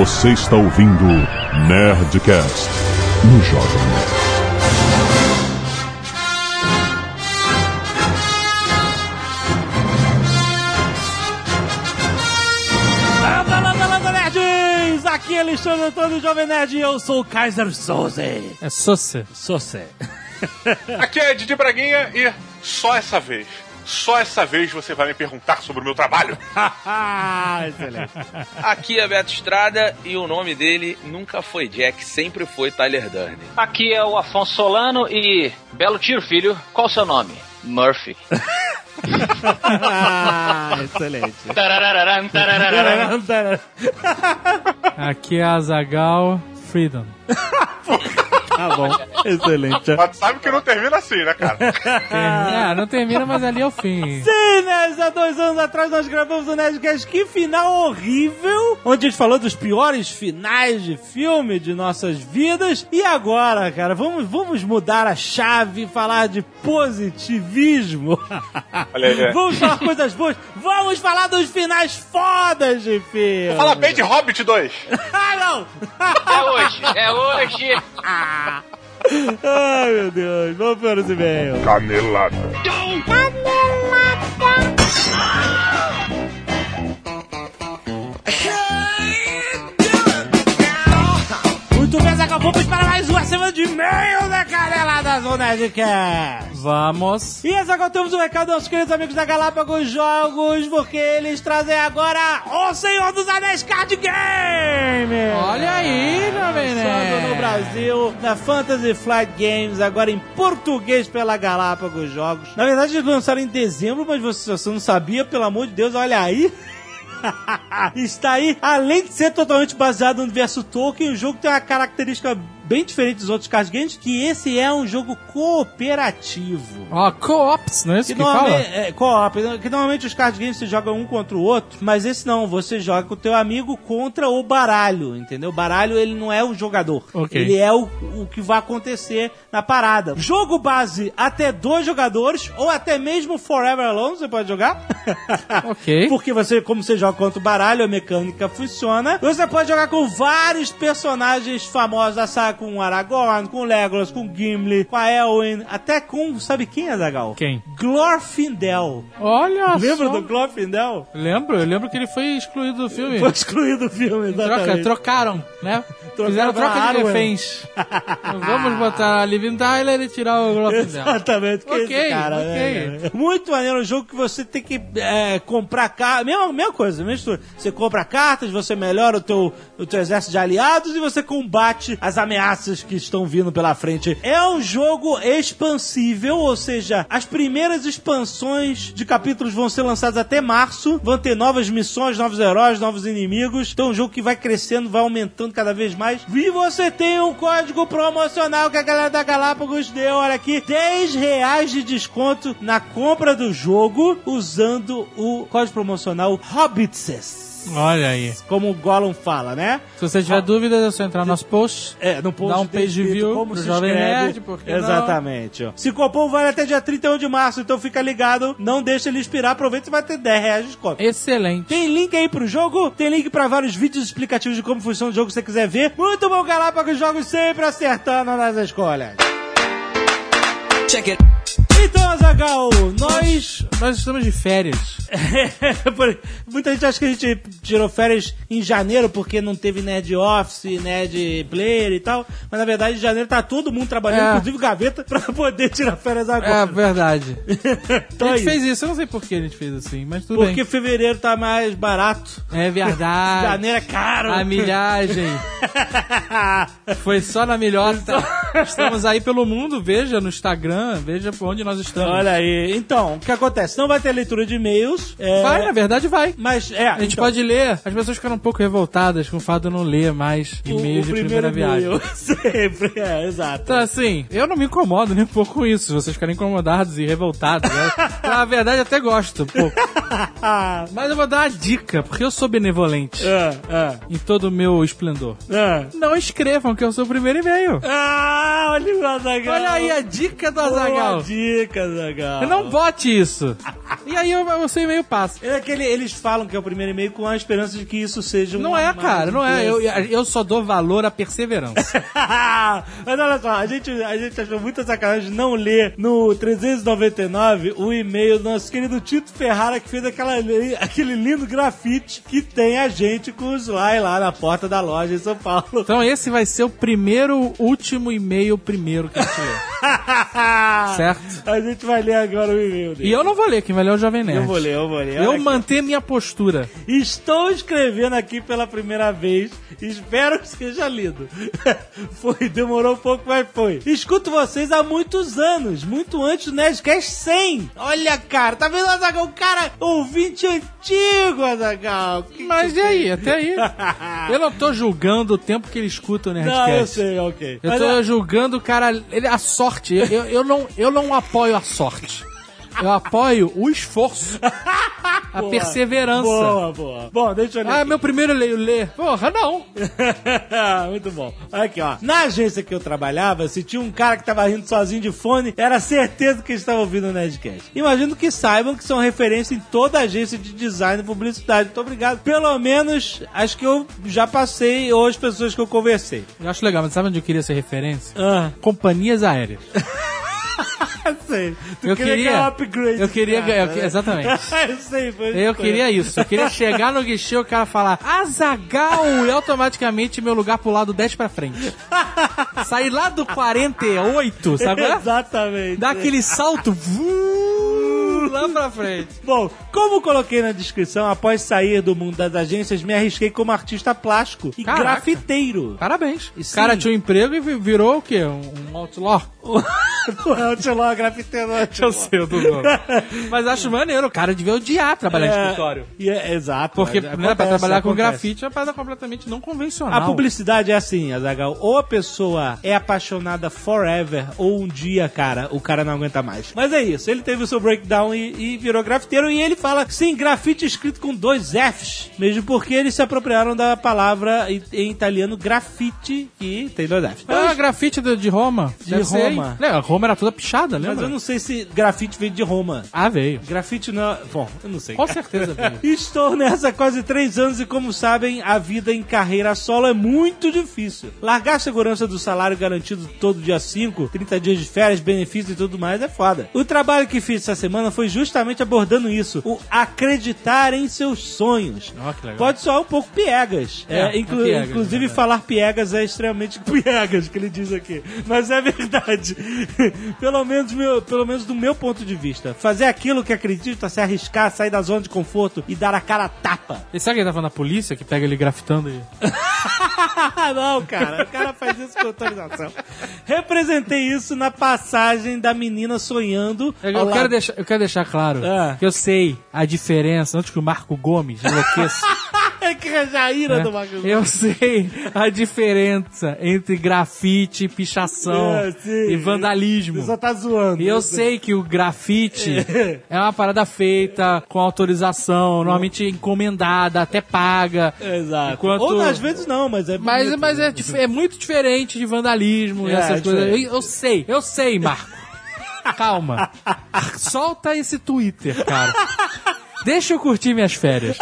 Você está ouvindo Nerdcast no Jovem Nerd. Landa, landa, landa, nerds! Aqui é Alexandre Antônio Jovem Nerd e eu sou o Kaiser Soze. É Sosse. Soze. Aqui é Didi Braguinha e só essa vez, só essa vez você vai me perguntar sobre o meu trabalho. Excelente. Aqui é Beto Estrada e o nome dele nunca foi Jack, sempre foi Tyler Durden. Aqui é o Afonso Solano e. Belo tiro, filho. Qual o seu nome? Murphy. Excelente. Tararararam, tararararam. Aqui é Azagal Freedom. Tá bom. Excelente. Mas sabe que não termina assim, né, cara? Ah, não termina, mas ali é o fim. Sim, nerds, há dois anos atrás nós gravamos o Nerdcast. Que final horrível! Onde a gente falou dos piores finais de filme de nossas vidas. E agora, cara, vamos, vamos mudar a chave e falar de positivismo. Olha aí. é. Vamos falar coisas boas. Vamos falar dos finais fodas de filme. Fala bem de Hobbit 2. Ah, não! É hoje, é hoje. Ai, meu Deus. Vamos para os e-mails. Canelada. Muito bem, Zagal, vamos para mais uma semana de e-mail da Canelada do Nerdcast. Vamos. E agora temos um recado nossos queridos amigos da Galápagos Jogos, porque eles trazem agora o Senhor dos Anéis Card Game! Olha aí, Jovem Lançando no Nerd. Brasil, na Fantasy Flight Games, agora em português pela Galápagos Jogos. Na verdade, eles lançaram em dezembro, mas você, você não sabia, pelo amor de Deus, olha aí. Está aí, além de ser totalmente baseado no universo Tolkien, o jogo tem uma característica bem diferente dos outros card games, que esse é um jogo cooperativo. Ó, co-ops, não é isso Que que, fala? é, co-op, que normalmente os card games você joga um contra o outro, mas esse não, você joga com o teu amigo contra o baralho, entendeu? O baralho ele não é o jogador, Ok. ele é o, o que vai acontecer na parada. Jogo base até dois jogadores, ou até mesmo Forever Alone você pode jogar. Ok. Porque você, como você joga contra o baralho, a mecânica funciona. Você pode jogar com vários personagens famosos da saga, com o Aragorn, com o Legolas, com o Gimli, com a Elwyn, até com, sabe quem é, Zagal? Quem? Glorfindel. Olha Lembra só. do Glorfindel? Lembro, eu lembro que ele foi excluído do filme. Foi excluído do filme, Troca, trocaram, né? Trocaram Fizeram troca de reféns. Vamos botar a Liv Tyler e tirar o Glorfindel. Exatamente, que Ok, esse cara, né, cara? Muito maneiro um jogo que você tem que é, comprar cartas. Mesma, mesma coisa, história. Você compra cartas, você melhora o teu, o teu exército de aliados e você combate as ameaças que estão vindo pela frente. É um jogo expansível, ou seja, as primeiras expansões de capítulos vão ser lançadas até março. Vão ter novas missões, novos heróis, novos inimigos. Então é um jogo que vai crescendo, vai aumentando cada vez mais. E você tem um código promocional que a galera da Galápagos deu, olha aqui, 10 reais de desconto na compra do jogo usando o código promocional Hobbitses. Olha aí. Como o Gollum fala, né? Se você tiver dúvidas, é só entrar no nosso post. É, no post Dá um page view como pro se Jovem. Nerd, por que não? Exatamente. ó. Se cupom vale até dia 31 de março, então fica ligado, não deixa ele expirar, aproveita e vai ter 10 reais de desconto. Excelente. Tem link aí pro jogo, tem link pra vários vídeos explicativos de como funciona o jogo se você quiser ver. Muito bom, Galápagos Jogos sempre acertando nas escolhas. Então, Azagal, nós. Nós estamos de férias. Muita gente acha que a gente tirou férias em janeiro porque não teve Nerd Office, Nerd Player e tal. Mas na verdade, em janeiro tá todo mundo trabalhando, É. inclusive gaveta, pra poder tirar férias É agora. verdade. então a é gente isso. fez isso, eu não sei por que a gente fez assim, mas tudo Porque bem. fevereiro tá mais barato. É verdade. Janeiro é caro. A milhagem. Foi só na milhota. Estamos aí pelo mundo, veja no Instagram, veja por onde nós estamos. Olha aí. Então, o que acontece? Não vai ter leitura de e-mails. é, Vai, na verdade vai. Mas, é. A gente então, pode ler. As pessoas ficaram um pouco revoltadas com o fato de eu não ler mais e-mails de primeira viagem. Sempre, é, exato. Então, assim, eu não me incomodo nem um pouco com isso. Vocês ficarem incomodados e revoltados. né? Na verdade, até gosto um pouco. Mas eu vou dar uma dica, porque eu sou benevolente É, é, em todo o meu esplendor. é. Não escrevam, que eu sou o primeiro e-mail. Ah, Olha o Azagal. Olha aí a dica do Boa Azagal. Dica, Azagal. Não bote isso. E aí eu, o seu e-mail passa. É aquele, eles falam que é o primeiro e-mail com a esperança de que isso seja um. Não é, cara, não é. Eu, eu só dou valor à perseverança. Mas olha só, a gente, a gente achou muita sacanagem não ler no 399 o e-mail do nosso querido Tito Ferrara que fez aquela, aquele lindo grafite que tem a gente com o Sly lá na porta da loja em São Paulo. Então esse vai ser o primeiro, último e-mail primeiro que a gente lê. certo? A gente vai ler agora o e-mail dele. E eu não vou ler, quem vai ler é o Jovem Nerd. Eu vou ler, eu vou ler. Eu manter minha postura. Estou escrevendo aqui pela primeira vez. Espero que seja lido. foi, demorou um pouco, mas foi. Escuto vocês há muitos anos, muito antes do Nerdcast 100. Olha, cara, tá vendo, Azagal? O cara, ouvinte antigo, Azagal. Mas e aí, até aí. Eu não tô julgando o tempo que ele escuta o Não, eu Nerdcast. sei, ok. Eu Mas, tô é, julgando o cara, ele, a sorte. Eu, eu, eu não, eu não apoio a sorte. Eu apoio o esforço, a boa, perseverança. Boa, boa. Bom, deixa eu ler. Ah, aqui. meu primeiro leio ler. Porra, não. Muito bom. Olha aqui, ó. Na agência que eu trabalhava, se tinha um cara que tava rindo sozinho de fone, era certeza que ele estava ouvindo o Nerdcast. Imagino que saibam que são referência em toda agência de design e publicidade. Muito obrigado. Pelo menos as que eu já passei ou as pessoas que eu conversei. Eu acho legal, mas sabe onde eu queria ser referência? Ah, Companhias aéreas. sei. Tu Eu queria queria- ganhar um upgrade. eu queria cara, ganhar- né? exatamente. eu sei, foi Eu foi. queria isso. Eu queria chegar no guichê e o cara falar Azagal e automaticamente meu lugar pro lado 10 pra frente. Sair lá do 48, sabe? é? Exatamente. Dá aquele salto vuu, lá pra frente. Bom, como coloquei na descrição, após sair do mundo das agências, me arrisquei como artista plástico e Caraca. grafiteiro. Parabéns. O cara tinha um emprego e vi- virou o quê? Um um outlaw? Não é o Tiló, grafiteiro é o Tiló. Eu sei, tô zoando. Mas acho maneiro, o cara devia odiar trabalhar em É, escritório. e é- exato. Porque, mas né, pra acontece, trabalhar com acontece. grafite é uma parada completamente não convencional. A publicidade é assim, Azagal. Ou a pessoa é apaixonada forever, ou um dia, cara, o cara não aguenta mais. Mas é isso. Ele teve o seu breakdown e, e virou grafiteiro. E ele fala, sim, grafite escrito com dois Fs. Mesmo porque eles se apropriaram da palavra em, em italiano grafite, que tem dois Fs. Ah, grafite de, de Roma. De Deve ser, Roma. Né, a Roma era toda pichada, Mas lembra? eu não sei se grafite veio de Roma. Ah, veio. Grafite não. Bom, eu não sei. Com certeza veio. Estou nessa quase três anos e, como sabem, a vida em carreira solo é muito difícil. Largar a segurança do salário garantido todo dia 5, 30 dias de férias, benefícios e tudo mais é foda. O trabalho que fiz essa semana foi justamente abordando isso: o acreditar em seus sonhos. Legal. Pode soar um pouco piegas. É, É, é inclu- piegas, inclusive, é falar piegas é extremamente piegas, que ele diz aqui. Mas é verdade. pelo, menos meu, pelo menos do meu ponto de vista. Fazer aquilo que acredita, se arriscar, sair da zona de conforto e dar a cara a tapa. E sabe quem tá falando da polícia que pega ele grafitando e. Não, cara. O cara faz isso com autorização. Representei isso na passagem da menina sonhando. Eu, eu quero deixar, eu quero deixar claro Ah. que eu sei a diferença antes que o Marco Gomes enlouqueça. É que é a ira né? do. Eu sei a diferença entre grafite, pichação É, e vandalismo. Você só tá zoando. E eu sei que o grafite é uma parada feita com autorização, normalmente encomendada, até paga. Exato. Enquanto- Ou às vezes não, mas é Mas, bonito. mas é, dif- é muito diferente de vandalismo e É, essas é coisas. Eu, eu sei, eu sei, Marco. Calma. Solta esse Twitter, cara. Deixa eu curtir minhas férias.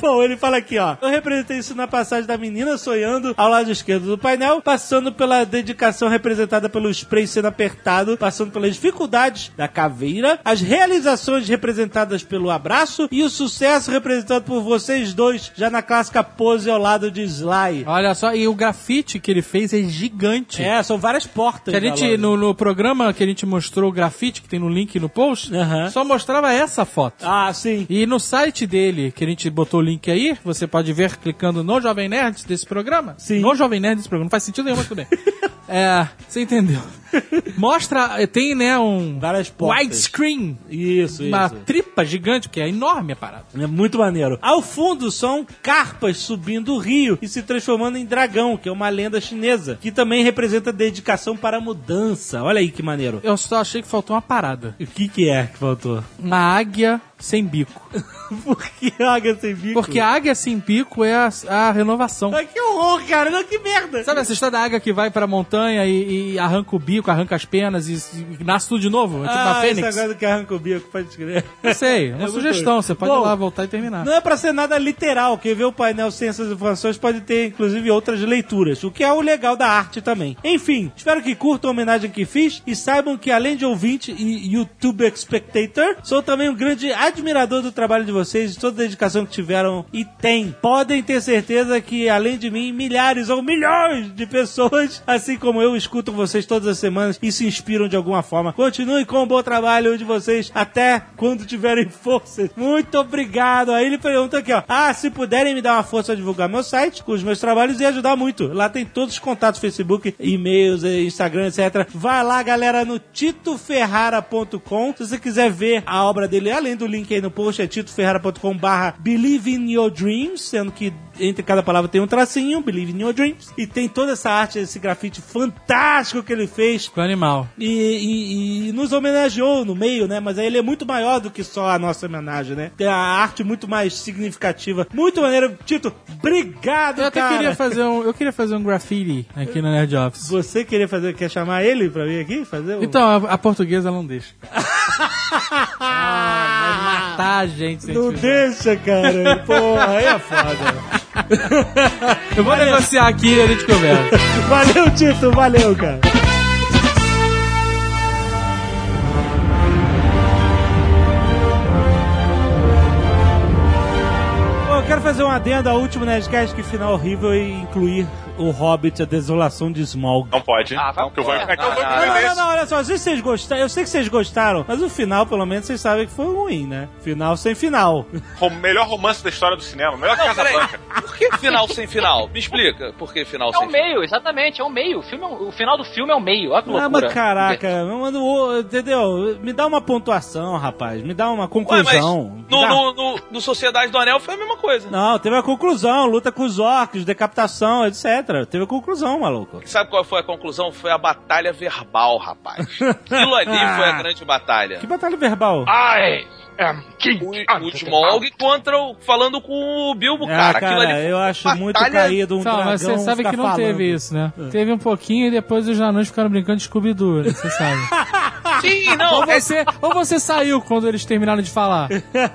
Bom, ele fala aqui, ó. Eu representei isso na passagem da menina sonhando ao lado esquerdo do painel, passando pela dedicação representada pelo spray sendo apertado, passando pelas dificuldades da caveira, as realizações representadas pelo abraço e o sucesso representado por vocês dois, já na clássica pose ao lado de Sly. Olha só, e o grafite que ele fez é gigante. É, são várias portas. Que a gente, no, no programa que a gente mostrou o grafite, que tem no link no post, só mostrava essa foto. Ah, sim. E no site dele, que a gente botou o link aí, você pode ver clicando no Jovem Nerd desse programa. Sim. No Jovem Nerd desse programa. Não faz sentido nenhum, mas tudo bem. é, você entendeu. Mostra, tem, né, um Várias portas. widescreen. Isso, Uma isso. tripa gigante, que é enorme a parada. É muito maneiro. Ao fundo são carpas subindo o rio e se transformando em dragão, que é uma lenda chinesa, que também representa dedicação para a mudança. Olha aí que maneiro. Eu só achei que faltou uma parada. O que que é que faltou? Uma águia sem bico. Por que águia sem bico? Porque a águia sem bico é a, a renovação. Ah, que horror, cara. Não, que merda. Sabe essa história da águia que vai pra montanha e, e arranca o bico, arranca as penas e, e nasce tudo de novo? É tipo ah, fênix? esse agora que arranca o bico, pode crer. Não sei, é uma muito sugestão. Você pode Bom, ir lá, voltar e terminar. Não é pra ser nada literal. Quem vê o painel sem essas informações pode ter, inclusive, outras leituras, o que é o legal da arte também. Enfim, espero que curtam a homenagem que fiz e saibam que, além de ouvinte e YouTube Spectator, sou também um grande admirador do trabalho de vocês, de toda a dedicação que tiveram e têm. Podem ter certeza que, além de mim, milhares ou milhões de pessoas, assim como eu, escutam vocês todas as semanas e se inspiram de alguma forma. Continuem com o bom trabalho de vocês até quando tiverem forças. Muito obrigado. Aí ele pergunta aqui, ó. Ah, se puderem me dar uma força a divulgar meu site, com os meus trabalhos, ia ajudar muito. Lá tem todos os contatos, Facebook, e-mails, eh, Instagram, etc. Vai lá, galera, no titoferrara.com. Se você quiser ver a obra dele, além do link aí no post, é titoferrara.com barra Believe in Your Dreams, sendo que entre cada palavra tem um tracinho, Believe in Your Dreams. E tem toda essa arte, esse grafite fantástico que ele fez Ficou animal. e, e- e nos homenageou no meio, né? Mas aí ele é muito maior do que só a nossa homenagem, né? Tem a arte muito mais significativa. Muito maneiro. Tito, obrigado, Eu até cara. queria fazer um, eu queria fazer um graffiti aqui no Nerd Office. Você queria fazer, quer chamar ele pra vir aqui? Fazer um... Então, a, a portuguesa não deixa. ah, vai matar a gente Não deixa, cara. Porra, aí é foda. Eu vou negociar aqui e a gente conversa. Valeu, Tito. Valeu, cara. Bom, eu quero fazer um adendo ao último Nerdcast, que final horrível e incluir o Hobbit, a desolação de Smaug. Não pode. Ah, vai não, é vou inferno. Não, não, isso. não, olha só, às vezes vocês gostaram, eu sei que vocês gostaram, mas o final, pelo menos, vocês sabem que foi ruim, né? Final sem final. O melhor romance da história do cinema, melhor Não, Casa. Branca. Por que final sem final? Me explica. Por que final É sem o meio, exatamente, é o meio. O, filme é um- o final do filme é o meio, olha que Ah, loucura. mas caraca, manda o- entendeu? Me dá uma pontuação, rapaz. Me dá uma Ué, conclusão. Me no, dá- no, no, no Sociedade do Anel foi a mesma coisa. Não, teve a conclusão, luta com os orcs, decapitação, etc. Teve a conclusão, maluco. Sabe qual foi a conclusão? Foi a batalha verbal, rapaz. Aquilo ali foi a grande batalha. Que batalha verbal? I am King. O, o Smaug contra o, falando com o Bilbo, Ah, cara. Aquilo cara, ali eu acho muito caído um Então, dragão mas você sabe que não falando. teve isso, né? Teve um pouquinho e depois os anões ficaram brincando de Scooby-Doo, né? você sabe. Sim, não. ou, é- você, ou você saiu quando eles terminaram de falar.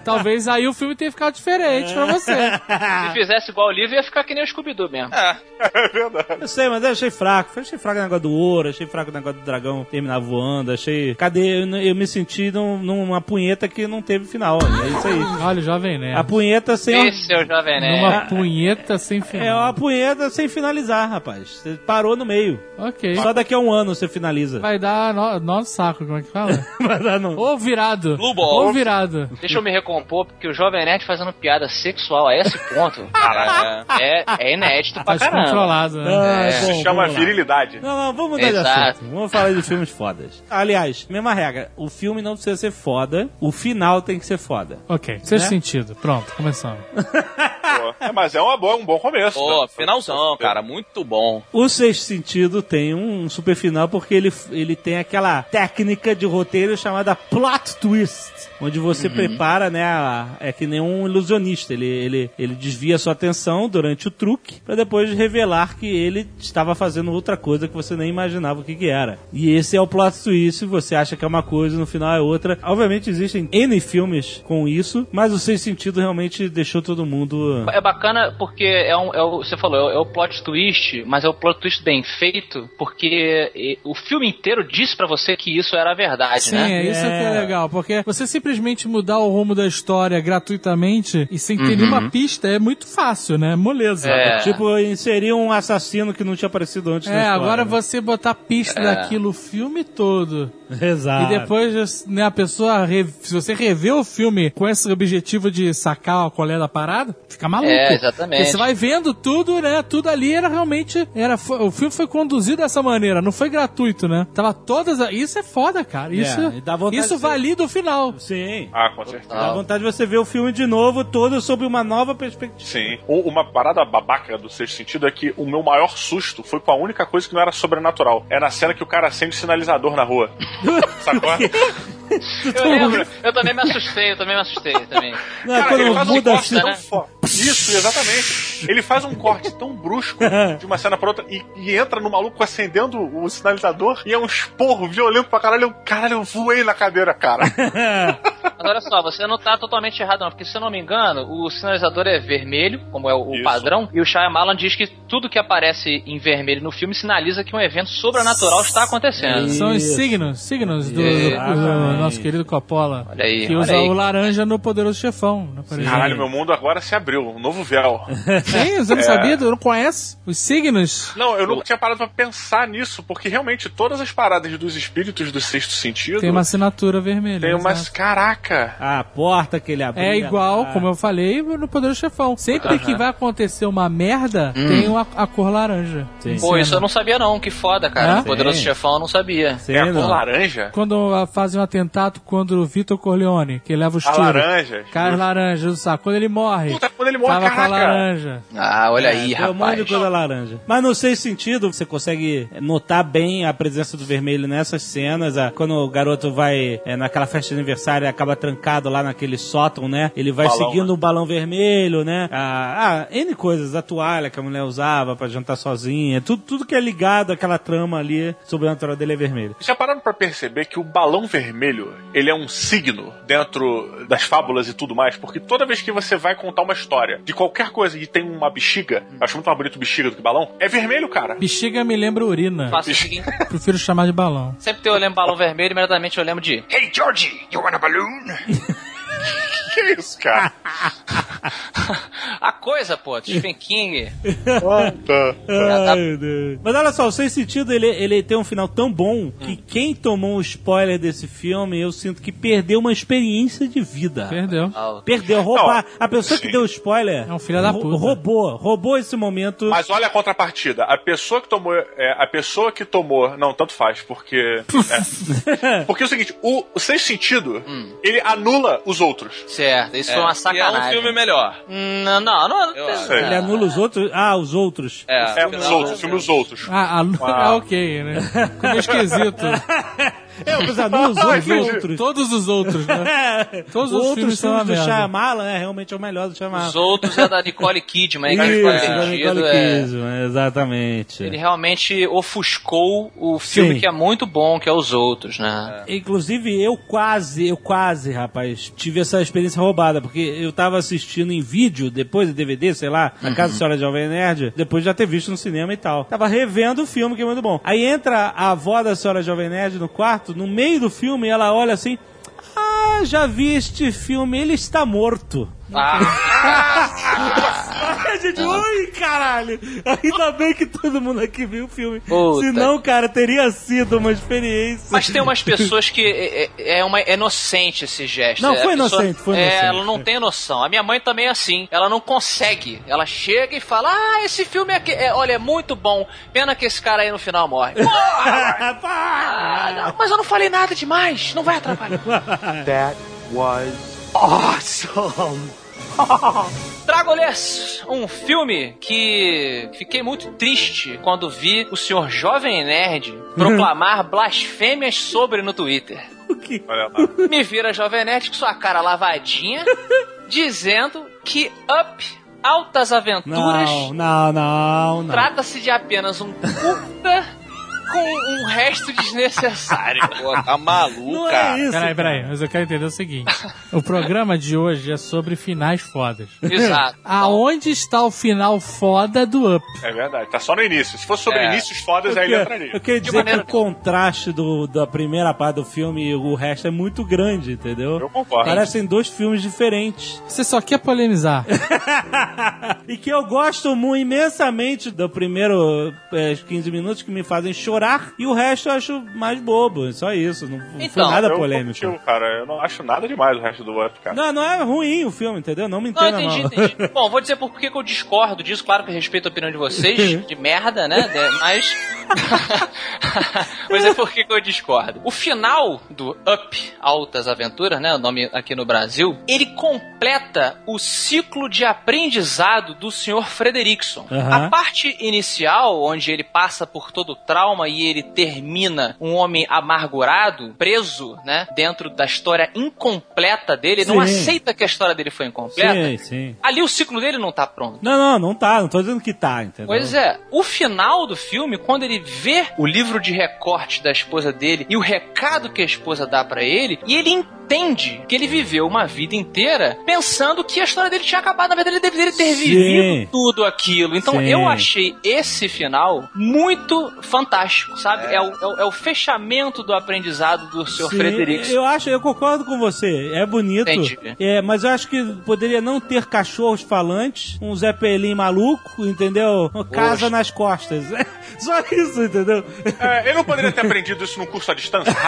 Talvez aí o filme tenha ficado diferente pra você. Se fizesse igual o livro, ia ficar que nem o Scooby-Doo mesmo. É. Eu sei, mas eu achei fraco. Eu achei fraco o negócio do ouro, achei fraco o negócio do dragão terminar voando, achei... Cadê? Eu, eu me senti num- numa punheta que não teve final. É isso aí. Olha, o Jovem Nerd. A punheta sem... Esse é o Jovem Nerd. Numa punheta sem É final. uma punheta sem finalizar, rapaz. Você parou no meio. Ok. Só daqui a um ano você finaliza. Vai dar nó, nó no saco, como é que fala? Vai dar não. Ou virado. Blue ball. Ou virado. Deixa eu me recompor, porque o Jovem Nerd fazendo piada sexual a esse ponto, cara, é, é inédito Tá pra caramba. descontrolado, né? Ah, É. bom, Se chama virilidade. Não, não, vamos mudar de Exato. assunto. Vamos falar de filmes fodas. Aliás, mesma regra. O filme não precisa ser foda, o final tem que ser foda. Ok, sexto Né? sentido. Pronto, começamos. É, mas é uma boa, um bom começo. Pô, né? finalzão, cara. Muito bom. O Sexto Sentido tem um super final porque ele, ele tem aquela técnica de roteiro chamada plot twist. Onde você prepara, né? a- é que nem um ilusionista. Ele, ele, ele desvia sua atenção durante o truque pra depois revelar que ele estava fazendo outra coisa que você nem imaginava o que, que era. E esse é o plot twist. Você acha que é uma coisa, no final é outra. Obviamente existem N filmes com isso, mas o Sexto Sentido realmente deixou todo mundo. É bacana porque é, um, é o, você falou, é o plot twist, mas é o plot twist bem feito, porque o filme inteiro diz pra você que isso era a verdade, Sim, né? é isso que é É. legal, porque você simplesmente mudar o rumo da história gratuitamente e sem ter nenhuma pista é muito fácil, né? Moleza. É. Tipo, inserir um assassino que não tinha aparecido antes É, história, agora né? você botar pista daquilo o filme todo. Exato. E depois, né, a pessoa, re- se você rever o filme com esse objetivo de sacar a colher da parada, fica maluco. É, exatamente. Porque você vai vendo tudo, né? Tudo ali era realmente. Era, o filme foi conduzido dessa maneira, não foi gratuito, né? Tava todas. Isso é foda, cara. Isso, dá vontade isso valida o final. Sim. Ah, com certeza. Dá vontade de você ver o filme de novo, todo sob uma nova perspectiva. Sim. Uma parada babaca do sexto sentido é que o meu maior susto foi com a única coisa que não era sobrenatural. É na cena que o cara acende o sinalizador na rua. Sacou? Eu lembro, eu também me assustei, eu também me assustei também. Não, é Cara, quando ele faz um corte assim. tão fo- Isso, exatamente. Ele faz um corte tão brusco de uma cena pra outra e, e entra no maluco acendendo o sinalizador e é um esporro violento pra caralho. Eu, caralho, eu voei na cadeira, cara. Mas olha só, você não tá totalmente errado não, porque se eu não me engano, o sinalizador é vermelho, como é o, Isso. padrão, e o Shyamalan diz que tudo que aparece em vermelho no filme sinaliza que um evento sobrenatural está acontecendo. São os signos, signos do, do- do nosso querido Coppola. Olha aí, que olha usa aí. o laranja no Poderoso Chefão. Né. Caralho, meu mundo agora se abriu. Um novo véu. Sim, você não sabia? Tu não conhece? Os signos? Não, eu nunca tinha parado pra pensar nisso, porque realmente todas as paradas dos espíritos do sexto sentido Tem uma assinatura vermelha. tem umas. exato. Caraca! A porta que ele abriu. É igual, Ah. como eu falei, no Poderoso Chefão. Sempre que vai acontecer uma merda, tem uma- a cor laranja. Sim. Pô, isso eu não sabia não, que foda, cara. É? O Poderoso Sim. Chefão eu não sabia. Sim, É a não. cor laranja? Quando fazem um atentado contra o Vitor Corleone, que leva os A tiros. laranja. Cara laranja, do saco. Quando ele morre, Puta, quando ele morre, tava com a laranja. Ah, olha aí, Tem um monte de rapaz. coisa laranja. Mas no sexto sentido, você consegue notar bem a presença do vermelho nessas cenas. Ah, Quando o garoto vai é, naquela festa de aniversário e acaba trancado lá naquele sótão, né? Ele vai Balão, seguindo né? o balão vermelho, né? Ah, ah, N coisas. A toalha que a mulher usava pra jantar sozinha. Tudo, tudo que é ligado àquela trama ali sobrenatural dele é vermelho. Já pararam pra perceber que o balão vermelho, ele é um signo dentro das fábulas e tudo mais? Porque toda vez que você vai contar uma história de qualquer coisa que tem uma bexiga, eu acho muito mais bonito bexiga do que balão, é vermelho, cara. Bexiga me lembra urina. Faço o seguinte, Prefiro chamar de balão. sempre que eu lembro balão vermelho, imediatamente eu lembro de Hey, Georgie, you want a balloon? Que isso, cara? A Coisa, pô, Stephen King. Tá. Ai, Deus. Mas olha só, o Sem Sentido, ele, ele tem um final tão bom que quem tomou um spoiler desse filme, eu sinto que perdeu uma experiência de vida. Perdeu. Perdeu, roubar. Não, a pessoa sim. que deu spoiler. É um filho da puta. Roubou. Roubou esse momento. Mas olha a contrapartida. A pessoa que tomou. é, a pessoa que tomou. Não, tanto faz, porque. é. Porque é o seguinte: o, o sexto sentido, ele anula os outros. Certo, isso foi uma Que é um sacanagem. filme melhor. Hum, Não, não, não. Eu não-. Ele anula os outros. Ah, os outros. É, É, os outros, filme Os Outros. Ah, a, ah, ok, né? Ficou esquisito. É, os anula os Ah, outros. entendi. outros. Todos os outros, né? Todos os outros filmes são do. Shyamalan, é realmente é o melhor do Shyamalan. Os outros é da Nicole Kidman, hein, Isso, que faz da sentido, Nicole é. Kidman, exatamente. Ele realmente ofuscou o filme Sim. que é muito bom, que é Os Outros, né? Inclusive, eu quase, eu quase, rapaz, tive essa experiência roubada, porque eu tava assistindo em vídeo, depois de DVD, sei lá, na casa da senhora Jovem Nerd, depois de já ter visto no cinema e tal. Tava revendo o filme, que é muito bom. Aí entra a avó da senhora Jovem Nerd no quarto, no meio do filme, ela olha assim, ah, já vi este filme, ele está morto. Ah, Ai, gente, ui, caralho! Ainda bem que todo mundo aqui viu o filme. Puta. Senão, cara, teria sido uma experiência. mas tem umas pessoas que é, é- é uma é inocente esse gesto. Não, É, a foi pessoa- inocente, foi é, inocente. ela não tem noção. A minha mãe também é assim. Ela não consegue. Ela chega e fala: Ah, esse filme é, que- é olha, é muito bom. Pena que esse cara aí no final morre. Porra! Ah, não, mas eu não falei nada demais. Não vai atrapalhar. That was awesome. Trago-lhes um filme que fiquei muito triste quando vi o senhor Jovem Nerd proclamar blasfêmias sobre no Twitter. Olha lá. Me vira Jovem Nerd com sua cara lavadinha, dizendo que Up Altas Aventuras Não, não, não, não. trata-se de apenas um curta com um resto desnecessário. Pô, tá maluco, Não cara. é isso. Peraí, peraí, mas eu quero entender o seguinte: o programa de hoje é sobre finais fodas. Exato. Aonde está o final foda do Up? É verdade, tá só no início. Se fosse sobre É. inícios fodas, aí ele entraria. Eu queria dizer maneira que o contraste do, da primeira parte do filme e o resto é muito grande, entendeu? Eu concordo. Parecem dois filmes diferentes. Você só quer polemizar. e que eu gosto mu- imensamente do primeiro eh, 15 minutos que me fazem chorar e o resto eu acho mais bobo. Só isso. Não foi Então, nada Eu polêmico. curti, cara, eu não acho nada demais o resto do Up, cara. Não, não é ruim o filme, entendeu? Não me Não, entenda entendi, mal. entendi. Bom, vou dizer por que que eu discordo disso. Claro que eu respeito a opinião de vocês, de merda, né? De- Mas. Mas é por que que eu discordo. O final do Up Altas Aventuras, né? O nome aqui no Brasil, ele completa o ciclo de aprendizado do Sr. Frederickson. Aham. A parte inicial, onde ele passa por todo o trauma e ele termina um homem amargurado, preso, né? Dentro da história incompleta dele, ele não Sim. aceita que a história dele foi incompleta. Sim, sim. Ali o ciclo dele não tá pronto. Não, não, não tá. Não tô dizendo que tá, entendeu? Pois é, o final do filme, quando ele vê o livro de recorte da esposa dele e o recado que a esposa dá pra ele, e ele entende que ele viveu uma vida inteira pensando que a história dele tinha acabado. Na verdade, ele deveria ter Sim. vivido tudo aquilo. Então Sim. eu achei esse final muito fantástico, sabe? É, o, é o- é o fechamento do aprendizado do Sr. Frederico. Eu acho, eu concordo com você. É bonito. Entendi. É, mas eu acho que poderia não ter cachorros falantes, um Zé Pelim maluco, entendeu? Uma casa nas costas. Só isso, entendeu? É, ele não poderia ter aprendido isso num curso à distância?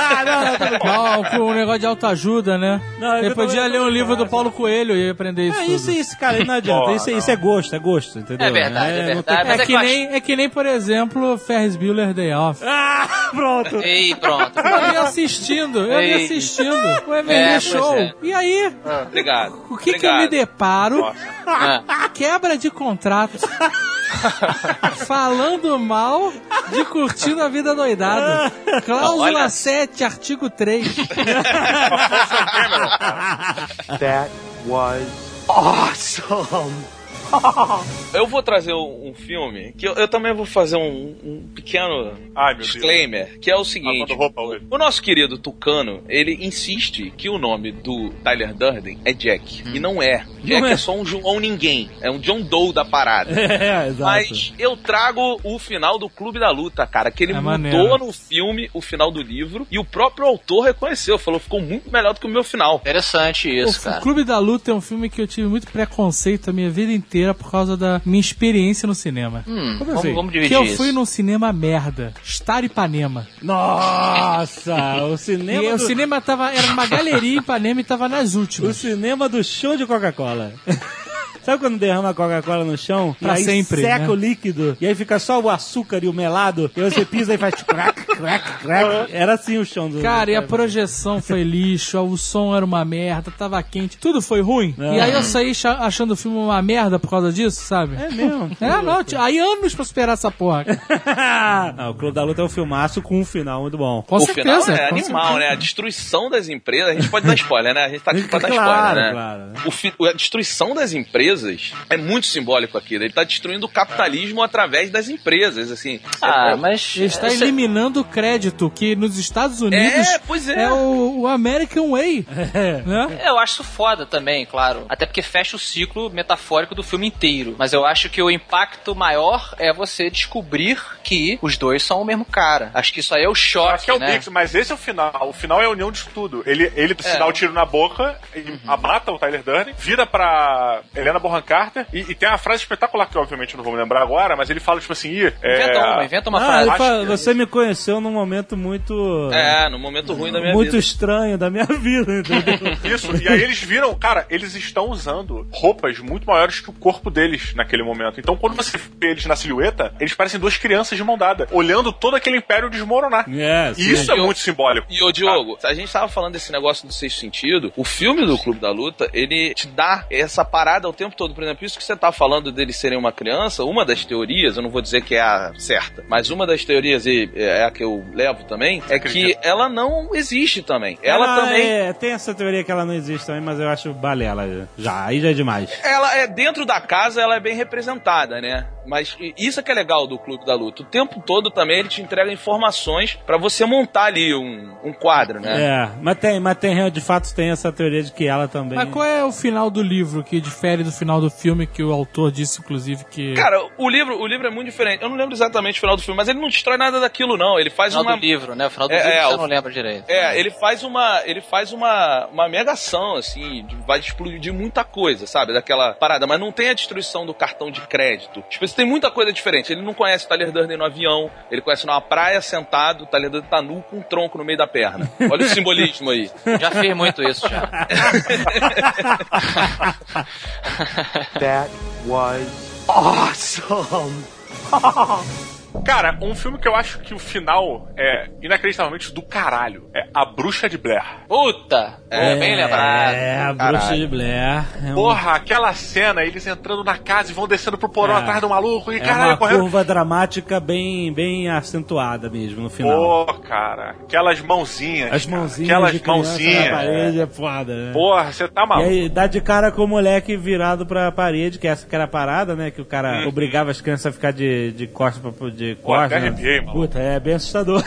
Ah, não, não, bem. Não, com um negócio de autoajuda, né? Não, eu Ele podia ler um livro do Paulo Coelho e aprender isso. É tudo. isso, isso, cara, não adianta. Pô, isso, não. isso é gosto, é gosto, entendeu? É verdade, é não tem- verdade, mas É é que, nem, é que nem, por exemplo, Ferris Bueller Day Off. Ah, pronto. Ei, pronto. Eu ia assistindo, eu ia assistindo o É, Emily pois Show. é. E aí, Obrigado. o que, que eu me Obrigado. deparo? Ah. Quebra de contrato. Falando mal de curtindo a vida doidada. Cláusula Olha. 7, artigo 3. That was awesome. Eu vou trazer um, um filme que eu, eu também vou fazer um, um pequeno Ai, meu Deus. disclaimer, que é o seguinte. Lavando roupa. O nosso querido Tucano, ele insiste que o nome do Tyler Durden é Jack. E não é. Jack Não é. é. só um João ninguém. É um John Doe da parada. É, exato. Mas eu trago o final do Clube da Luta, cara, que ele É mudou maneiro. no filme o final do livro e o próprio autor reconheceu, falou ficou muito melhor do que o meu final. Interessante isso, o cara. Clube da Luta é um filme que eu tive muito preconceito a minha vida inteira por causa da minha experiência no cinema. Hum, Como vamos, assim? vamos Que dividir eu isso. fui num cinema merda. Star Ipanema. Nossa, o E cinema o do... cinema tava. Era uma galeria em Ipanema e tava nas O últimas. cinema do show de Coca-Cola. Sabe quando derrama a Coca-Cola no chão? Pra e aí sempre, seca né? o líquido. E aí fica só o açúcar e o melado. E aí você pisa e faz crack, crack, crack. Era assim o chão do... Cara, e a projeção foi lixo, o som era uma merda, tava quente, tudo foi ruim. É. E aí eu saí cha- achando o filme uma merda por causa disso, sabe? É mesmo? É, não, aí anos pra superar essa porra. Não, o Clube da Luta é um filmaço com um final muito bom. Com o certeza. final é com animal, certeza. né? A destruição das empresas. A gente pode dar spoiler, né? A gente tá aqui pra dar Claro, spoiler, né? claro. O fi- a destruição das empresas é muito simbólico aquilo. Ele tá destruindo o capitalismo através das empresas, assim. Ah, É- mas. Ele está esse- eliminando o crédito, que nos Estados Unidos É, pois é. o, o American Way. Né? Eu acho isso foda também, claro. Até porque fecha o ciclo metafórico do filme inteiro. Mas eu acho que o impacto maior é você descobrir que os dois são o mesmo cara. Acho que isso aí é o choque, Aqui é o né? Bix, mas esse é o final. O final é a união disso tudo. Ele, ele se É. dá o tiro na boca, e mata o Tyler Durden, vira pra Helena Bonham Carter, e, e tem uma frase espetacular que obviamente eu não vou me lembrar agora, mas ele fala tipo assim, Ih, é, Inventa uma, inventa uma Ah, frase. fala, você me conheceu num momento muito... É, no momento ruim da minha muito vida. estranho da minha vida, entendeu? Isso, e aí eles viram, cara, eles estão usando roupas muito maiores que o corpo deles naquele momento. Então quando você vê eles na silhueta, eles parecem duas crianças de mão dada, olhando todo aquele império desmoronar. É, E isso é Eu- muito simbólico. E ô Diogo, a gente tava falando desse negócio do sexto sentido. O filme do Clube da Luta, ele te dá essa parada o tempo todo. Por exemplo, isso que você tá falando deles serem uma criança, uma das teorias, eu não vou dizer que é a certa, mas uma das teorias, e é a que eu levo também, é que ela não existe também. Ela também. É, tem essa teoria que ela não existe também, mas eu acho balela já. Aí já é demais. Ela é dentro da casa, ela é bem representada, né? Mas isso é que é legal do Clube da Luta. O tempo todo também ele te entrega informações pra você montar ali um, um quadro, né? É, mas tem, mas tem, de fato tem essa teoria de que ela também. Mas qual é o final do livro que difere do final do filme que o autor disse, inclusive, que. Cara, o livro, o livro é muito diferente. Eu não lembro exatamente o final do filme, mas ele não destrói nada daquilo, não. Ele faz final uma. do livro, né? O final do É, livro é, você o- não lembra direito. É, ele faz uma. Ele faz uma, uma mega ação, assim, de- vai explodir muita coisa, sabe? Daquela parada. Mas não tem a destruição do cartão de crédito. Tipo Isso tem muita coisa diferente. Ele não conhece o Tyler Durden no avião, ele conhece numa praia sentado, o Tyler Durden tá nu com um tronco no meio da perna. Olha o simbolismo aí. Já fiz muito isso já. That was awesome. Cara, um filme que eu acho que o final é inacreditavelmente do caralho é A Bruxa de Blair. Puta! É, bem lembrado. É, a Caralho. bruxa de Blair. É um- Porra, aquela cena, eles entrando na casa e vão descendo pro porão É. atrás do maluco e É caralho, uma correndo. curva dramática bem, bem acentuada mesmo no final. Pô, cara, aquelas mãozinhas. As cara, mãozinhas Aquelas de criança mãozinhas. na parede é foda, né? Porra, você tá E maluco. aí dá de cara com o moleque virado pra parede, que essa que era a parada, né? Que o cara obrigava as crianças a ficar de, de costas pra de costas. até né? arrepiei, maluco. Puta, é bem assustador.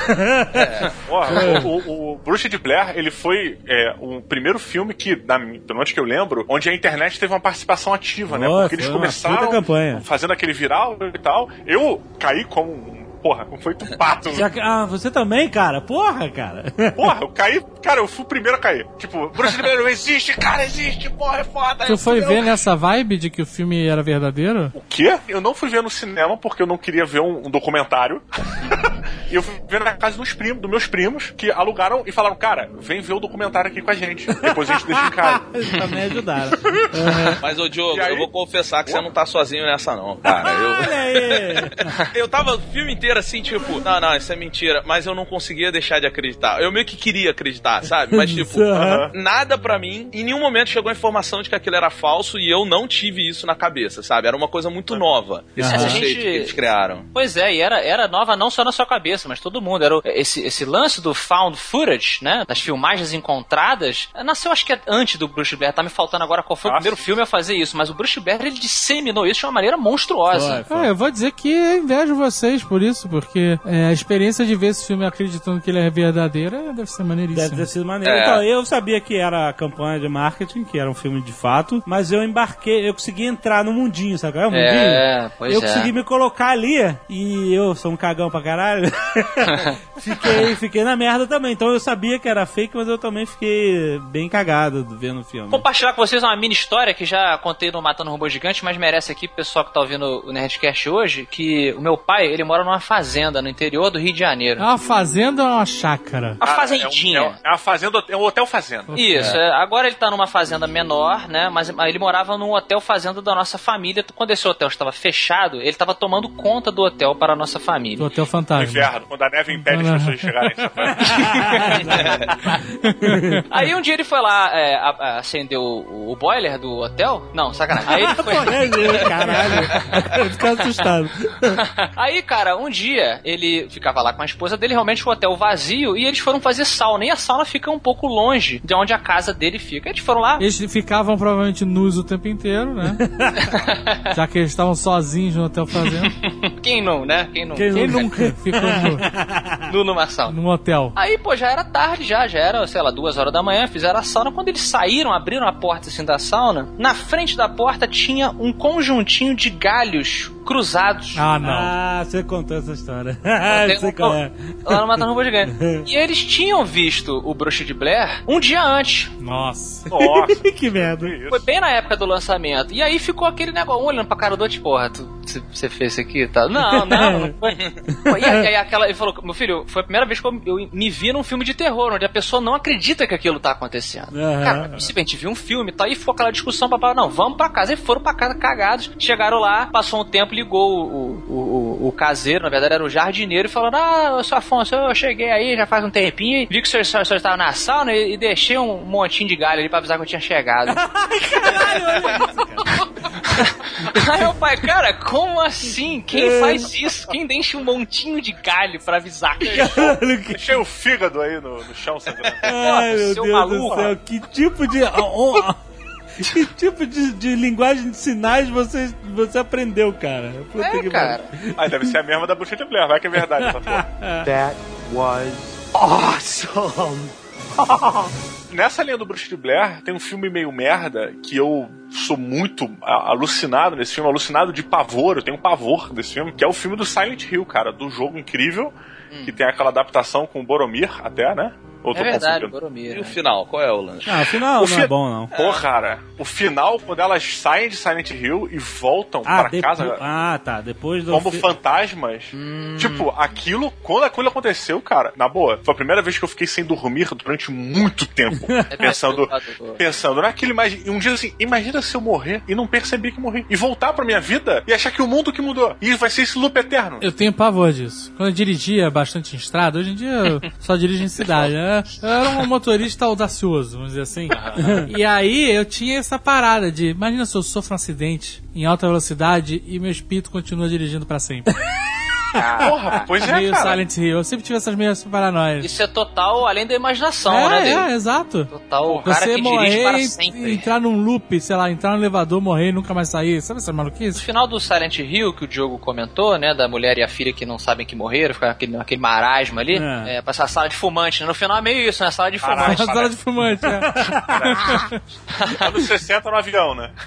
Porra, o, o, Bruxa de Blair, ele foi é, o primeiro filme que, na, pelo menos que eu lembro, onde a internet teve uma participação ativa, né? Nossa, Porque eles começaram fazendo aquele viral e tal. Eu caí como um. Porra, como foi um pato. Ah, você também, cara? Porra, cara. Porra, eu caí. Cara, eu fui o primeiro a cair. Tipo, Blair não existe, cara, existe, porra, é foda. Tu foi Eu- ver nessa vibe de que o filme era verdadeiro? O quê? Eu não fui ver no cinema porque eu não queria ver um, um documentário. e eu fui ver na casa dos primos, dos meus primos, que alugaram e falaram, cara, vem ver o documentário aqui com a gente. Depois a gente deixa em casa. Eles também ajudaram. Mas, ô Diogo, aí? eu vou confessar que você não tá sozinho nessa, não, cara. Eu, Olha aí. eu tava o filme inteiro assim, tipo, não, não, isso é mentira, mas eu não conseguia deixar de acreditar. Eu meio que queria acreditar, sabe? Mas, tipo, nada pra mim, em nenhum momento chegou a informação de que aquilo era falso e eu não tive isso na cabeça, sabe? Era uma coisa muito nova, esse Aham. conceito Gente- que eles criaram. Pois é, e era, era nova não só na sua cabeça, mas todo mundo. Era o- esse, esse lance do found footage, né? Das filmagens encontradas, nasceu acho que é antes do Bruce Blair. Tá me faltando agora qual foi o Nossa. primeiro filme a fazer isso, mas o Bruce Blair ele disseminou isso de uma maneira monstruosa. Foi, Ah, eu vou dizer que eu invejo vocês por isso, porque é, a experiência de ver esse filme acreditando que ele é verdadeiro deve ser maneiríssima. Deve ter sido maneiro. É. Então, eu sabia que era a campanha de marketing, que era um filme de fato, mas eu embarquei, eu consegui entrar no mundinho, sabe? É mundinho. É, pois eu é. consegui me colocar ali e eu sou um cagão pra caralho. fiquei, fiquei na merda também. Então eu sabia que era fake, mas eu também fiquei bem cagado vendo o filme. Compartilhar com vocês uma mini história que já contei no Matando Robô Gigante, mas merece aqui pro pessoal que tá ouvindo o Nerdcast hoje, que o meu pai, ele mora numa fazenda no interior do Rio de Janeiro. É uma fazenda ou é uma chácara? Uma Ah, fazendinha. É, um, é, um- é uma fazenda, é um hotel fazenda. Isso, é, agora ele tá numa fazenda menor, né? Mas mas ele morava num hotel fazenda da nossa família. Quando esse hotel estava fechado, ele estava tomando conta do hotel para a nossa Do família. Hotel No Fantasma. Inverno, quando a neve impede as pessoas de chegarem. Aí um dia ele foi lá é, a- a- acender o, o boiler do hotel. Não, sacanagem. Aí ele foi. É, caralho. Eu fiquei assustado. Aí, cara, um dia ele ficava lá com a esposa dele, realmente o hotel vazio, e eles foram fazer sauna. E a sauna fica um pouco longe de onde a casa dele fica. Eles foram lá, Eles ficavam provavelmente nus o tempo inteiro, né? Já que eles estavam sozinhos no hotel fazenda. Quem não, né? Quem não? Quem nunca ficou nu, No, numa sauna. num hotel? Aí, pô, já era tarde, já, já era, sei lá, duas horas da manhã, fizeram a sauna. Quando eles saíram, abriram a porta assim da sauna, na frente da porta tinha um conjuntinho de galhos cruzados. Ah, não. Ah, você contou essa história. Tem sei um- qual é. Lá no Matando Robô Gigante. E eles tinham visto o Bruxa de Blair um dia antes. Nossa. Nossa, que merda. Foi bem na época do lançamento. E aí ficou aquele negócio, um olhando pra cara do outro, tipo, porra, você- você fez isso aqui e tal. Não, não, não foi. Pô, E aí, aí aquela, ele falou, meu filho, foi a primeira vez que eu, eu me vi num filme de terror, onde a pessoa não acredita que aquilo tá acontecendo. Aham. Cara, a gente viu um filme e tal, e ficou aquela discussão, papai, não, vamos pra casa. E foram pra casa cagados. Chegaram lá, passou um tempo, ligou o, o, o, o caseiro, na verdade era o jardineiro, e falando, ah, seu Afonso, eu cheguei aí já faz um tempinho, vi que o senhor, o senhor estava na sauna e, e deixei um montinho de galho ali pra avisar que eu tinha chegado. Aí meu pai, cara, como assim? Quem faz isso? Quem deixa um montinho de galho pra avisar? Deixei o fígado aí no, no chão sangrando. Ai, meu seu Deus maluco. do céu, que tipo de. Que tipo de, de linguagem de sinais você, você aprendeu, cara? Puta É, que cara. Ah, deve ser a mesma da Bruxa de Blair, vai que é verdade essa porra. That was awesome. Nessa linha do Bruxa de Blair, tem um filme meio merda que eu sou muito alucinado nesse filme, alucinado de pavor, eu tenho um pavor desse filme, que é o filme do Silent Hill, cara, do jogo incrível, que tem aquela adaptação com o Boromir até, né? Ou tô É verdade, confundindo? Boromir. E o né? final, qual é o lance? Ah, afinal, O não é fi- bom, não. Pô, cara, o final, quando elas saem de Silent Hill e voltam Ah, pra depo- casa ah, tá. Depois do. como fi- fantasmas, tipo, aquilo, quando aquilo aconteceu, cara, na boa, foi a primeira vez que eu fiquei sem dormir durante muito tempo. É pensando, pensando naquilo, imagi- e um dia assim, imagina se eu morrer e não perceber que morri. E voltar pra minha vida e achar que o mundo que mudou. E vai ser esse loop eterno. Eu tenho pavor disso. Quando eu dirigia bastante em estrada, hoje em dia eu só dirijo em cidade, né? Eu era um motorista audacioso, vamos dizer assim. E aí eu tinha essa parada de, imagina se eu sofro um acidente em alta velocidade e meu espírito continua dirigindo pra sempre. Porra, pois é, Meio cara. Silent Hill. Eu sempre tive essas minhas paranoias. Isso é total além da imaginação, é, né, é, dele? exato. Total, o cara Você que dirige para morrer, sempre. entrar num loop, sei lá, entrar no elevador, morrer e nunca mais sair. Sabe essa No maluquice? final do Silent Hill, que o Diogo comentou, né, da mulher e a filha que não sabem que morreram, fica aquele, aquele marasmo ali, É. é. passar sala de fumante, né? No final é meio isso, né? Sala de Caralho. fumante. Uma sala de fumante, é. Anos 60 no avião, né?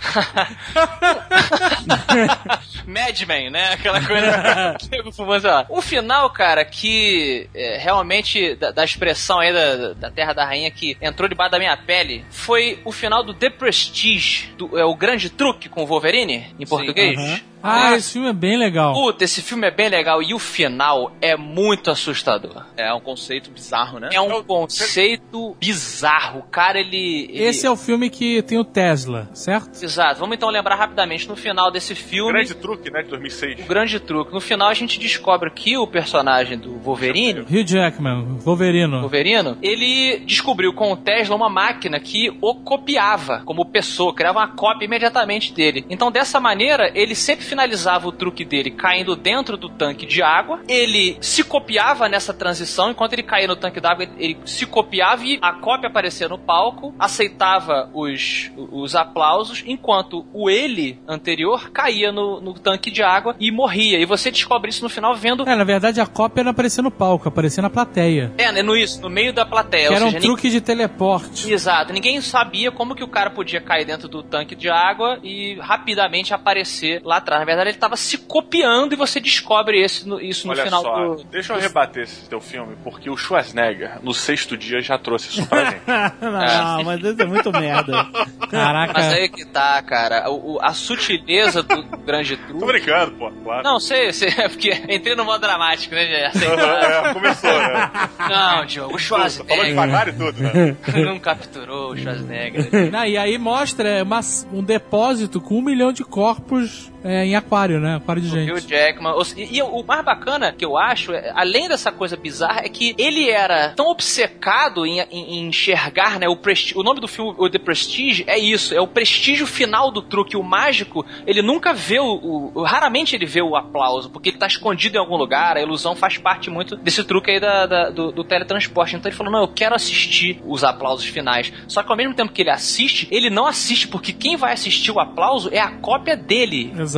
Mad Men, né? Aquela coisa. O fumante, sei lá. O final, cara, que é, realmente, da, da expressão aí da, da Terra da Rainha que entrou debaixo da minha pele, foi o final do The Prestige, do, é, o grande truque com o Wolverine, em português. aham. Ah, esse filme é bem legal. Puta, esse filme é bem legal e o final é muito assustador. É um conceito bizarro, né? É um conceito bizarro. O cara, ele. ele- Esse é o filme que tem o Tesla, certo? Exato. Vamos então lembrar rapidamente. No final desse filme. Grande truque, né, de 2006. O grande truque. No final a gente descobre que o personagem do Wolverine, Hugh Jackman, Wolverino. Wolverino, ele descobriu com o Tesla uma máquina que o copiava como pessoa, criava uma cópia imediatamente dele. Então dessa maneira, ele sempre finalizava o truque dele caindo dentro do tanque de água. Ele se copiava nessa transição, enquanto ele caía no tanque d'água, ele se copiava e a cópia aparecia no palco, aceitava os, os aplausos, enquanto o ele anterior caía no, no tanque de água e morria. E você descobre isso no final vendo. É, na verdade a cópia não aparecia no palco, aparecia na plateia. É, né, no isso, no meio da plateia. Que era um seja, truque de teleporte. Exato, ninguém sabia como que o cara podia cair dentro do tanque de água e rapidamente aparecer lá atrás. Na verdade, ele estava se copiando e você descobre esse, no- isso no Olha final só, do. deixa eu rebater esse teu filme, porque o Schwarzenegger, no sexto dia, já trouxe isso pra gente. não, mas isso é muito merda. Caraca. Mas aí que tá, cara. O, o- a sutileza do grande Tô truque. brincando, pô, claro. Não, sei, sei, é porque entrei no modo dramático, né? já sei. é, começou, né? Não, Diogo, o Falou Schwarzenegger devagar e tudo, né? não capturou o Schwarzenegger. Não, e aí mostra é, uma- um depósito com um milhão de corpos é, em aquário, né? Aquário de Hugh gente. Jackman. Ou se- E, e o mais bacana que eu acho, é, além dessa coisa bizarra, é que ele era tão obcecado em, em- em enxergar, né? O, o nome do filme, o The Prestige, é isso. É o prestígio final do truque. O mágico, ele nunca vê o, o- Raramente ele vê o aplauso, porque ele tá escondido em algum lugar. A ilusão faz parte muito desse truque aí da, da- do, do teletransporte. Então ele falou: não, eu quero assistir os aplausos finais. Só que ao mesmo tempo que ele assiste, ele não assiste, porque quem vai assistir o aplauso é a cópia dele. Exato.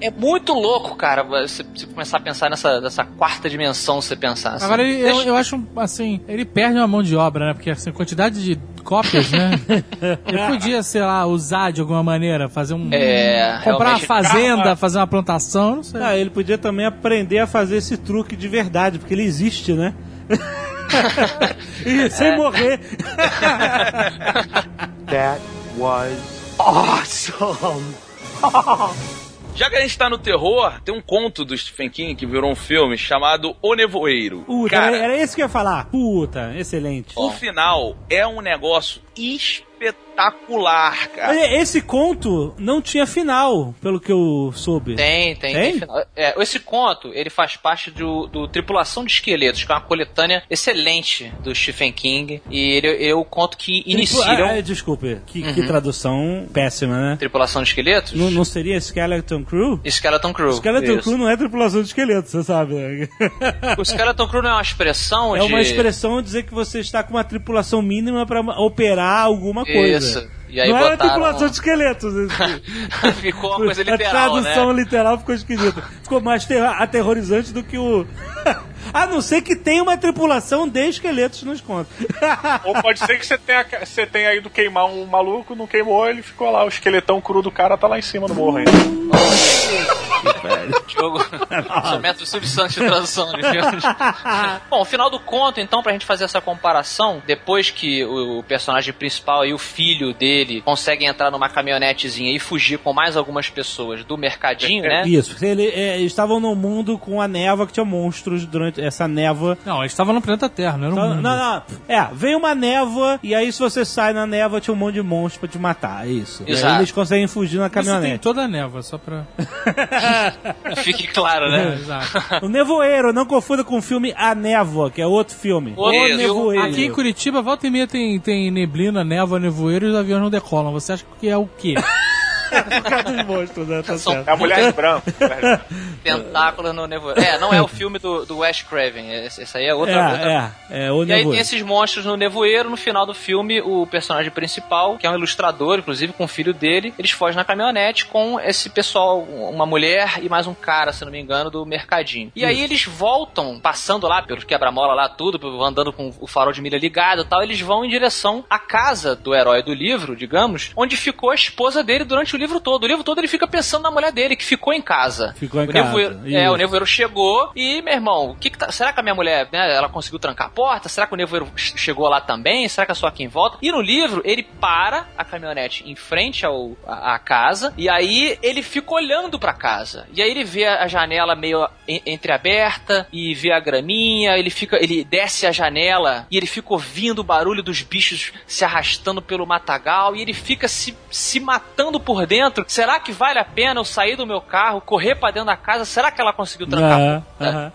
É muito louco, cara, você, você começar a pensar nessa, nessa quarta dimensão, você pensar assim. Agora, ele- eu, Deixa- eu acho, assim, ele perde uma mão de obra, né? Porque, assim, a quantidade de cópias, né? ele podia, sei lá, usar de alguma maneira, fazer um... É, comprar uma fazenda, fazer uma plantação, não sei. Ah, ele podia também aprender a fazer esse truque de verdade, porque ele existe, né? e sem morrer. That was awesome. Já que a gente tá no terror, tem um conto do Stephen King que virou um filme chamado O Nevoeiro. Puta, Cara, era, era isso que eu ia falar. Puta, excelente. o final é um negócio espetacular, cara. Olha, Esse conto não tinha final, pelo que eu soube. Tem, tem, Tem? tem final. É, esse conto, ele faz parte do, do Tripulação de Esqueletos, que é uma coletânea excelente do Stephen King. E ele é o conto que inicia. Tripula- um- ah, desculpe, que, que tradução péssima, né? Tripulação de Esqueletos? Não, não seria Skeleton Crew? Skeleton Crew. Skeleton Isso. Crew não é tripulação de esqueletos, você sabe. né? O Skeleton Crew não é uma expressão É de... uma expressão dizer que você está com uma tripulação mínima para operar alguma coisa. Isso. E aí não era botaram- tripulação de esqueletos. Ficou uma coisa a literal, tradução né? literal ficou esquisita. Ficou mais ter- aterrorizante do que o. A não ser que tenha uma tripulação de esqueletos nos contos. Ou pode ser que você tenha, você tenha ido queimar um maluco, não queimou, ele ficou lá, o esqueletão cru do cara tá lá em cima no morro ainda. velho. Jogo. Só método Santos de tradução de filmes. Bom, o final do conto, então, pra gente fazer essa comparação, depois que o, o personagem principal e o filho dele conseguem entrar numa caminhonetezinha e fugir com mais algumas pessoas do mercadinho, né? Isso, ele, é, eles estavam num mundo com a névoa que tinha monstros durante essa névoa. Não, eles estavam no planeta Terra, não era um Não, mundo. não, não. É, veio uma névoa e aí se você sai na névoa tinha um monte de monstros pra te matar, é isso. E aí Exato. eles conseguem fugir na Isso tem caminhonete. toda a névoa, só pra... Fique claro, né? Exato. O Nevoeiro, não confunda com o filme A Névoa, que é outro filme. O filme. Nevoeiro. Aqui em Curitiba, volta e meia tem, tem neblina, névoa, nevoeiro e os aviões não decolam. Você acha que é o quê? Por causa dos monstros, né? Tá São certo. É a mulher de branco. Tentáculos no nevoeiro. É, não é o filme do, do Wes Craven. Esse, esse aí é outra, outra É, é, é o E aí tem Nevoeiro. esses monstros no nevoeiro, no final do filme, o personagem principal, que é um ilustrador, inclusive com o filho dele, eles fogem na caminhonete com esse pessoal, uma mulher e mais um cara, se não me engano, do mercadinho. E aí eles voltam, passando lá pelos quebra-mola lá, tudo, andando com o farol de milha ligado e tal, eles vão em direção à casa do herói do livro, digamos, onde ficou a esposa dele durante o livro todo. O livro todo ele fica pensando na mulher dele, que ficou em casa. Ficou em o casa, Nevoeiro, é, isso. o nevoeiro chegou e, meu irmão, o que que tá- será que a minha mulher, né, ela conseguiu trancar a porta? Será que o nevoeiro ch- chegou lá também? Será que é só aqui em volta? E no livro, ele para a caminhonete em frente ao, à, à casa e aí ele fica olhando pra casa. E aí ele vê a janela meio en- entreaberta e vê a graminha, ele fica, ele desce a janela e ele fica ouvindo o barulho dos bichos se arrastando pelo matagal e ele fica se, se matando por dentro. Será que vale a pena eu sair do meu carro, correr pra dentro da casa? Será que ela conseguiu trancar.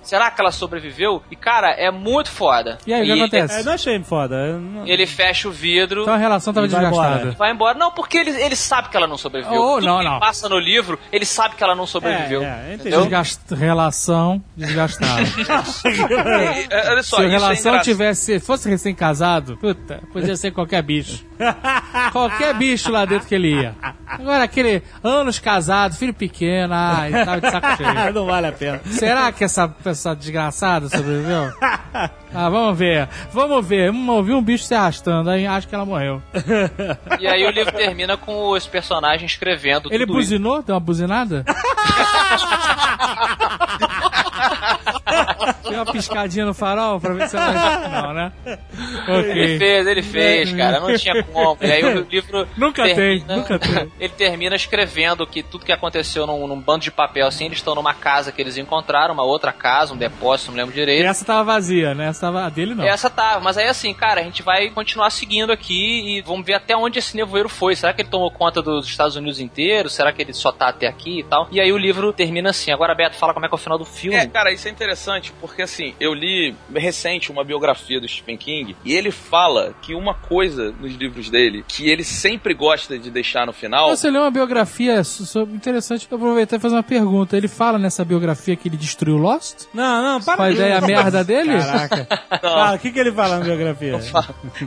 Será que ela sobreviveu? E cara, é muito foda. E aí, o que acontece? É, não achei foda. não- Ele fecha o vidro. Então a relação tava vai desgastada. embora. Vai embora. Não, porque ele, ele sabe que ela não sobreviveu. Oh, Tudo não, que não. passa no livro, ele sabe que ela não sobreviveu. É, é. Entendeu? Desgast... Relação desgastada. É, olha só, Se a é relação engraçado. tivesse, fosse recém-casado, puta, podia ser qualquer bicho. qualquer bicho lá dentro que ele ia. Agora aquele anos casado, filho pequeno, ai, tava de saco cheio. não vale a pena. Será que essa pessoa desgraçada sobreviveu? Ah, vamos ver. Vamos ver. Ouvi um bicho se arrastando, aí acho que ela morreu. E aí o livro termina com os personagens escrevendo Ele tudo isso. buzinou? Deu uma buzinada? Deu uma piscadinha no farol pra ver se ela... Não, né? Ele Ok. fez, ele fez, cara. Não tinha como. E aí o livro. Nunca tem, nunca tem. Ele termina escrevendo que tudo que aconteceu num, num bando de papel assim, eles estão numa casa que eles encontraram, uma outra casa, um depósito, não lembro E direito. essa tava vazia, né? Essa tava... A dele não. Essa tava, mas aí assim, cara, a gente vai continuar seguindo aqui e vamos ver até onde esse nevoeiro foi. Será que ele tomou conta dos Estados Unidos inteiros? Será que ele só tá até aqui e tal? E aí o livro termina assim. Agora, Beto, fala como é que é o final do filme. É, cara, isso é interessante, porque assim, eu li recente uma biografia do Stephen King e ele fala que uma coisa nos livros dele que ele sempre gosta de deixar no final. Você leu uma biografia so- so- interessante, eu vou aproveitar e fazer uma pergunta. Ele fala nessa biografia que ele destruiu Lost? Não, não, para a com ideia isso. merda dele? Caraca. Ah, o que, que ele fala na biografia?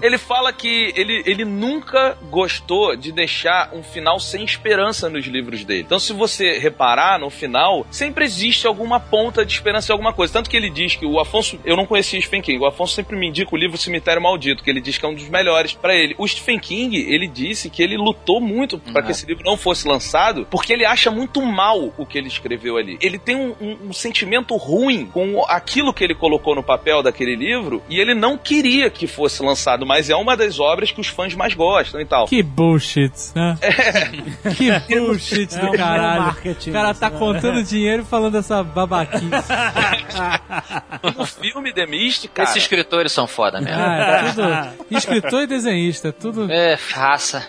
Ele fala que ele, ele nunca gostou de deixar um final sem esperança nos livros dele. Então, se você reparar, no final, sempre existe alguma ponta de esperança em alguma coisa. Tanto que ele diz que o Afonso. Eu não conhecia Stephen King. O Afonso sempre me indica o livro Cemitério Maldito, que ele diz que é um dos melhores pra ele. O Stephen King, ele disse que ele lutou muito pra que esse livro não fosse lançado, porque ele acha muito mal o que ele escreveu ali. Ele tem um, um- um sentimento ruim com aquilo que ele colocou no papel daquele livro e ele não queria que fosse lançado, mas é uma das obras que os fãs mais gostam e tal. Que bullshit, né? Que bullshit É do um caralho. O cara tá né? contando dinheiro e falando essa babaquice. No filme The Mist, cara, Esses escritores são foda mesmo. Ah, é tudo. Escritor e desenhista, tudo. É, raça.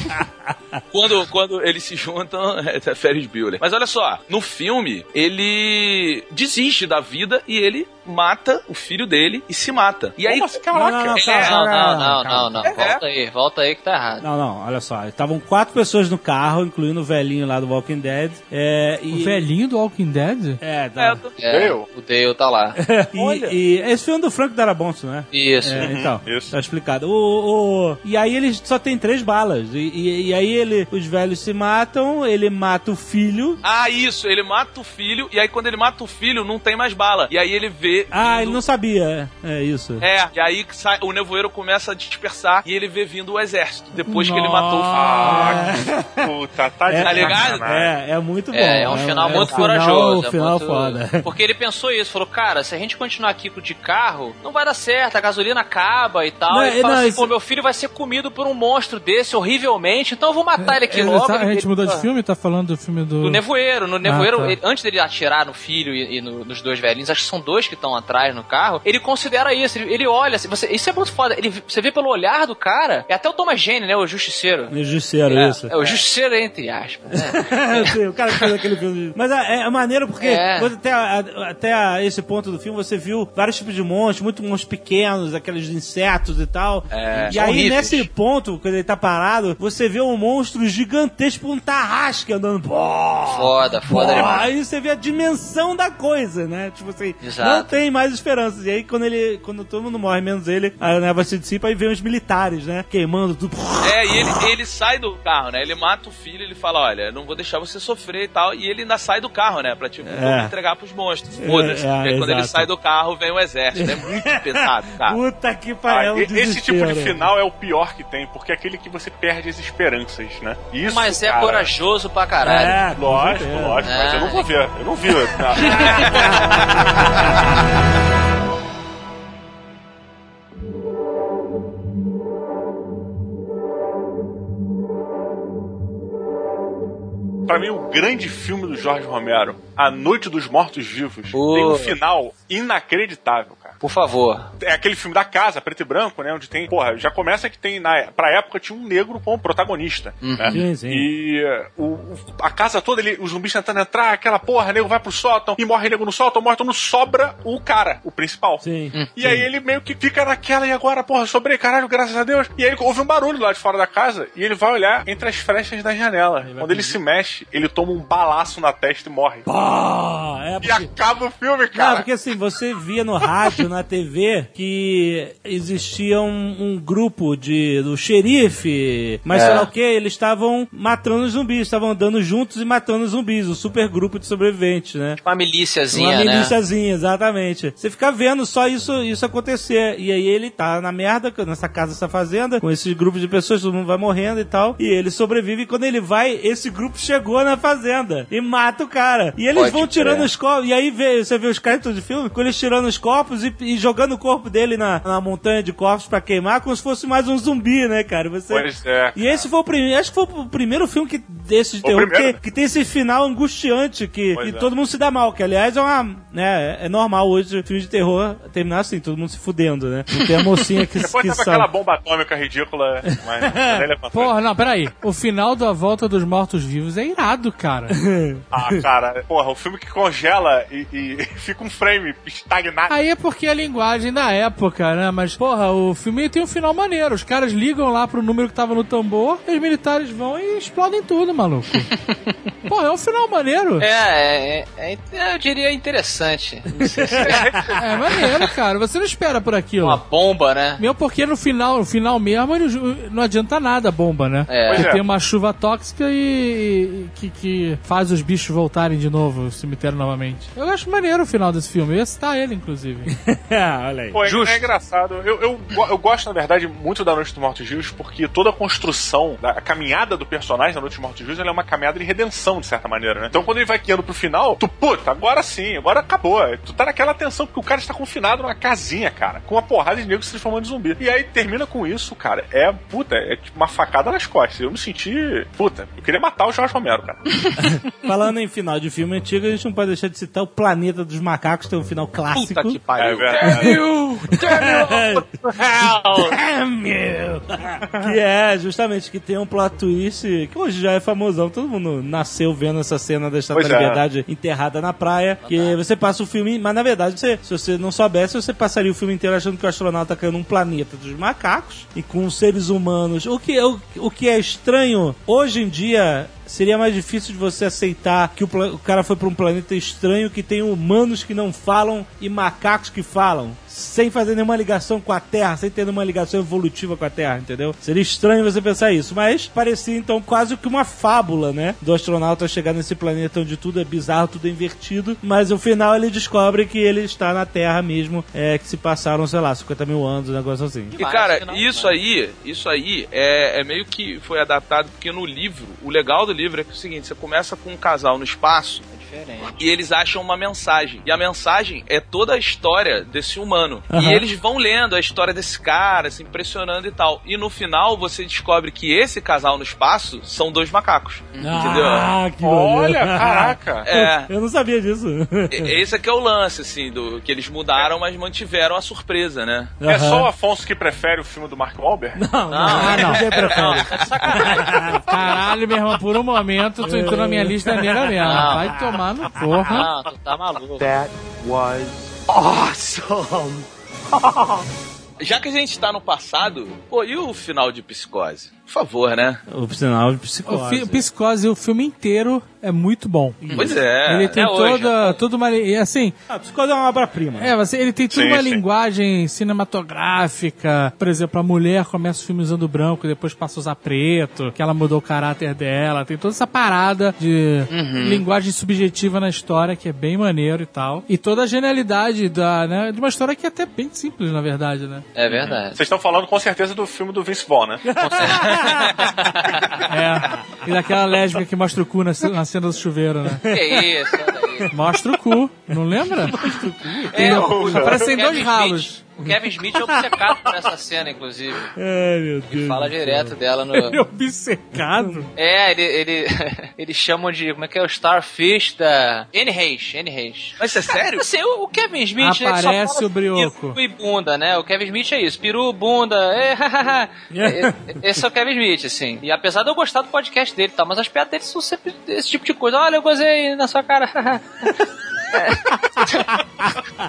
quando, quando eles se juntam, é Ferris Bueller. Mas olha só, no filme, ele desiste da vida e ele mata o filho dele e se mata. E aí, Não, não, não, É, não, não, não, não. Volta aí, volta aí que tá errado. Não, não, olha só. Estavam quatro pessoas no carro, incluindo o velhinho lá do Walking Dead. É, e... O velhinho do Walking Dead? É, tá. É, Dale? o Dale tá lá. E, e esse filme é do Frank Darabonto, né? Isso. É, então, Isso. tá explicado. O, o- e aí eles só tem três balas. E, e- e aí ele, os velhos se matam, ele mata o filho. Ah, isso, ele mata o filho, e aí quando ele mata o filho, não tem mais bala. E aí ele vê Ah, ele não sabia. É isso. É, e aí sai- o nevoeiro começa a dispersar e ele vê vindo o exército. Depois que ele matou o filho. Ah, puta, tá de É, tá ligado? É, é muito bom. É, é um final muito um corajoso. Final, é final muito- foda. Porque ele pensou isso, falou, cara, se a gente continuar aqui de carro, não vai dar certo, a gasolina acaba e tal. Não, ele é, fala não, assim, isso- pô, meu filho vai ser comido por um monstro desse horrivelmente, então eu vou matar ele aqui É, logo. a gente Ele- mudou de filme, tá falando do filme do. Do nevoeiro. No nevoeiro, tá. ele- antes dele atirar no filho e, e no- nos dois velhinhos, acho que são dois que estão atrás no carro, ele considera isso. Ele, ele olha, assim, você, isso é muito foda. Ele, você vê pelo olhar do cara, é até o Thomas Jane, né? O justiceiro. O Justiceiro, É, isso. é o justiceiro entre aspas, né? Sim, o cara que fez aquele filme. Mas é, é maneiro porque É. até, a- até a- esse ponto do filme você viu vários tipos de monstros, muito monstros pequenos, aqueles insetos e tal. É, e aí, horríveis. nesse ponto, quando ele tá parado, você vê um monstro gigantesco, um tarrasque andando. Pô, Foda, foda pô, demais. aí você vê a dimensão da coisa, né? Tipo assim, Exato. não tem mais esperanças. E aí, quando ele, quando todo mundo morre, menos ele, a névoa se dissipa e vem os militares, né? Queimando tudo. É, e ele, ele sai do carro, né? Ele mata o filho, ele fala, olha, não vou deixar você sofrer e tal. E ele ainda sai do carro, né? Pra tipo, É. entregar pros monstros. Foda-se. É, é, quando ele exato. sai do carro, vem o exército. É muito pesado, cara. Puta que Ah, pariu. é e- esse tipo de final é o pior que tem, porque é aquele que você perde as esperanças, né? Isso, Mas é cara, corajoso pra caralho. É, Lógico, lógico, mas eu não vou ver. Eu não vi. Não. Pra mim, o grande filme do Jorge Romero, A Noite dos Mortos Vivos, Pô. tem um final inacreditável. Por favor. É aquele filme da casa, preto e branco, né? Onde tem. Porra, já começa que tem. Na, pra época tinha um negro como protagonista. Né? Sim, sim. E eh, o, a casa toda, ele, os zumbis tentando entrar, aquela porra, nego vai pro sótão e morre nego no sótão, morre mundo, sobra o cara, o principal. Sim. E aí ele meio que fica naquela, e agora, porra, sobrei, caralho, graças a Deus. E aí ele ouve um barulho lá de fora da casa e ele vai olhar entre as frechas da janela. Quando ele se mexe, ele toma um balaço na testa e morre. Pá, é E porque... acaba o filme, Não, cara. porque assim, você via no rádio, na TV, que existia um, um grupo de do xerife, mas É. sei lá o que, eles estavam matando os zumbis, estavam andando juntos e matando os zumbis, um super grupo de sobreviventes, né? Uma milíciazinha, Uma né? milíciazinha, exatamente. Você fica vendo só isso, isso acontecer. E aí ele tá na merda, nessa casa, essa fazenda, com esse grupo de pessoas, todo mundo vai morrendo e tal. E ele sobrevive. E quando ele vai, esse grupo chegou na fazenda e mata o cara. E eles Pode vão tirando crer. os corpos. E aí vê, você vê os créditos de filme, com eles tirando os corpos e, e jogando o corpo dele na, na montanha de corpos pra queimar, como se fosse mais um zumbi, né, cara? Você... Pois é. E esse foi o primeiro, acho que foi o primeiro filme que, desse de terror, que, que tem esse final angustiante, que, que é. todo mundo se dá mal, que aliás é uma, né, é normal hoje filme de terror terminar assim, todo mundo se fudendo, né? Não tem a mocinha que, Depois que tava aquela bomba atômica ridícula, mas levantou. Porra, não, peraí. O final da Volta dos Mortos-Vivos é irado, cara. Ah, cara, porra, o filme que congela e, e fica um frame estagnado. Aí é porque é a linguagem da época, né? Mas, porra, o filme tem um final maneiro. Os caras ligam lá pro número que tava no tambor, e os militares vão e explodem tudo, maluco. Pô, é um final maneiro. É, é, é, eu diria interessante. Se é É maneiro, cara. Você não espera por aquilo. uma bomba, né? Mesmo porque no final, no final mesmo, não adianta nada a bomba, né? É. Porque é. tem uma chuva tóxica e, e que, que faz os bichos voltarem de novo, o cemitério novamente. Eu acho maneiro o final desse filme. Eu ia citar ele, inclusive. Ah, olha aí. Pô, é, Justo. é engraçado. Eu, eu, eu gosto, na verdade, muito da Noite dos Mortos Vivos, porque toda a construção, da, a caminhada do personagem da Noite dos Mortos Vivos, ela é uma caminhada de redenção, de certa maneira, né? Então quando ele vai guiando pro final, tu, puta, agora sim, agora acabou. Tu tá naquela tensão, porque o cara está confinado numa casinha, cara, com uma porrada de negros se transformando em zumbi. E aí termina com isso, cara. É, puta, é tipo uma facada nas costas. Eu me senti, puta, eu queria matar o Jorge Romero, cara. Falando em final de filme antigo, a gente não pode deixar de citar o Planeta dos Macacos, tem um final clássico. Puta que É pariu. verdade. Damn you! que é justamente que tem um plot twist que hoje já é famosão. Todo mundo nasceu vendo essa cena da Estátua da é. Liberdade enterrada na praia. Que você passa o filme, mas na verdade, você- se você não soubesse, você passaria o filme inteiro achando que o astronauta caiu num planeta dos macacos e com seres humanos. O que, o, o que é estranho hoje em dia. Seria mais difícil de você aceitar que o, o cara foi para um planeta estranho que tem humanos que não falam e macacos que falam. Sem fazer nenhuma ligação com a Terra, sem ter nenhuma ligação evolutiva com a Terra, entendeu? Seria estranho você pensar isso, mas parecia então quase que uma fábula, né? Do astronauta chegar nesse planeta onde tudo é bizarro, tudo é invertido, mas no final ele descobre que ele está na Terra mesmo, é, que se passaram, sei lá, 50 mil anos, um negócio assim. E cara, isso aí, isso aí é, é meio que foi adaptado porque no livro, o legal do livro é que é o seguinte, você começa com um casal no espaço Diferente. e eles acham uma mensagem. E a mensagem é toda a história desse humano. Aham. E eles vão lendo a história desse cara, se impressionando e tal. E no final você descobre que esse casal no espaço são dois macacos. Entendeu? Ah, que Olha, caraca. É. Eu não sabia disso. Esse aqui é o lance, assim, do que eles mudaram, mas mantiveram a surpresa, né? É Aham. só o Afonso que prefere o filme do Mark Wahlberg? Não, não, Ah, não. ninguém prefere. Não, é sacanagem. Caralho, meu irmão, por um momento tu entrou na minha lista negra mesmo. Não. Vai tomar no porra. Não, tu tá maluco. That was awesome. Já que a gente tá no passado, pô, e o final de Psicose? Por favor, né? O sinal de O psicose. fi- Psicose, o filme inteiro é muito bom. Pois é. ele tem até hoje, toda, toda uma. Assim, Ah, psicose é uma obra-prima. é, você, ele tem toda Sim, uma sim. linguagem cinematográfica. Por exemplo, a mulher começa o filme usando branco e depois passa a usar preto, que ela mudou o caráter dela. Tem toda essa parada de linguagem subjetiva na história que é bem maneiro e tal. E toda a genialidade da, né, de uma história que é até bem simples, na verdade, né? É verdade. Vocês estão falando com certeza do filme do Vince Vaughn, né? É. E daquela lésbica que mostra o cu na, na cena do chuveiro, né? Que isso, olha aí. Mostra o cu, não lembra? É, o, Aparecem o dois Kevin ralos. O Kevin Smith é obcecado por essa cena, inclusive. Ai, meu Deus. Fala direto dela no. Ele é obcecado. É, ele, ele, eles chamam de. Como é que é? O Starfish da. N. Reis. N. Reis. Mas isso é sério? Assim, o, o Kevin Smith. né, Aparece fala o brioco. Peru e bunda, né? O Kevin Smith é isso. Peru, bunda. É, É, Esse é o Kevin Smith, assim. E apesar de eu gostar do podcast dele e tal, mas as piadas dele são sempre esse tipo de coisa. Olha, eu gozei na sua cara.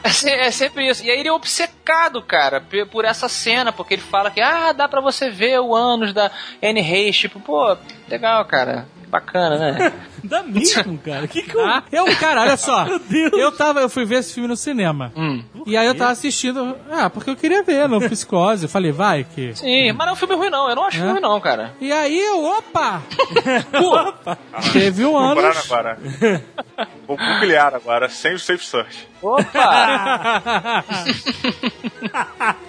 É, se- é sempre isso. E aí ele é obcecado, cara, por essa cena, porque ele fala que, ah, dá pra você ver o ânus da Anne Reis. Tipo, pô, legal, cara. Bacana, né? Dá mesmo, cara. Que que eu... Ah, eu, cara, olha só. Meu Deus. Eu tava, eu fui ver esse filme no cinema. Hum. E aí eu tava assistindo. Ah, porque eu queria ver no Psicose. Eu falei, vai que. Sim, mas não é um filme ruim, não. Eu não acho É? ruim, não, cara. E aí eu, opa! Pô, teve um Vou ano. Vou googlear agora, sem o Safe Search. Opa!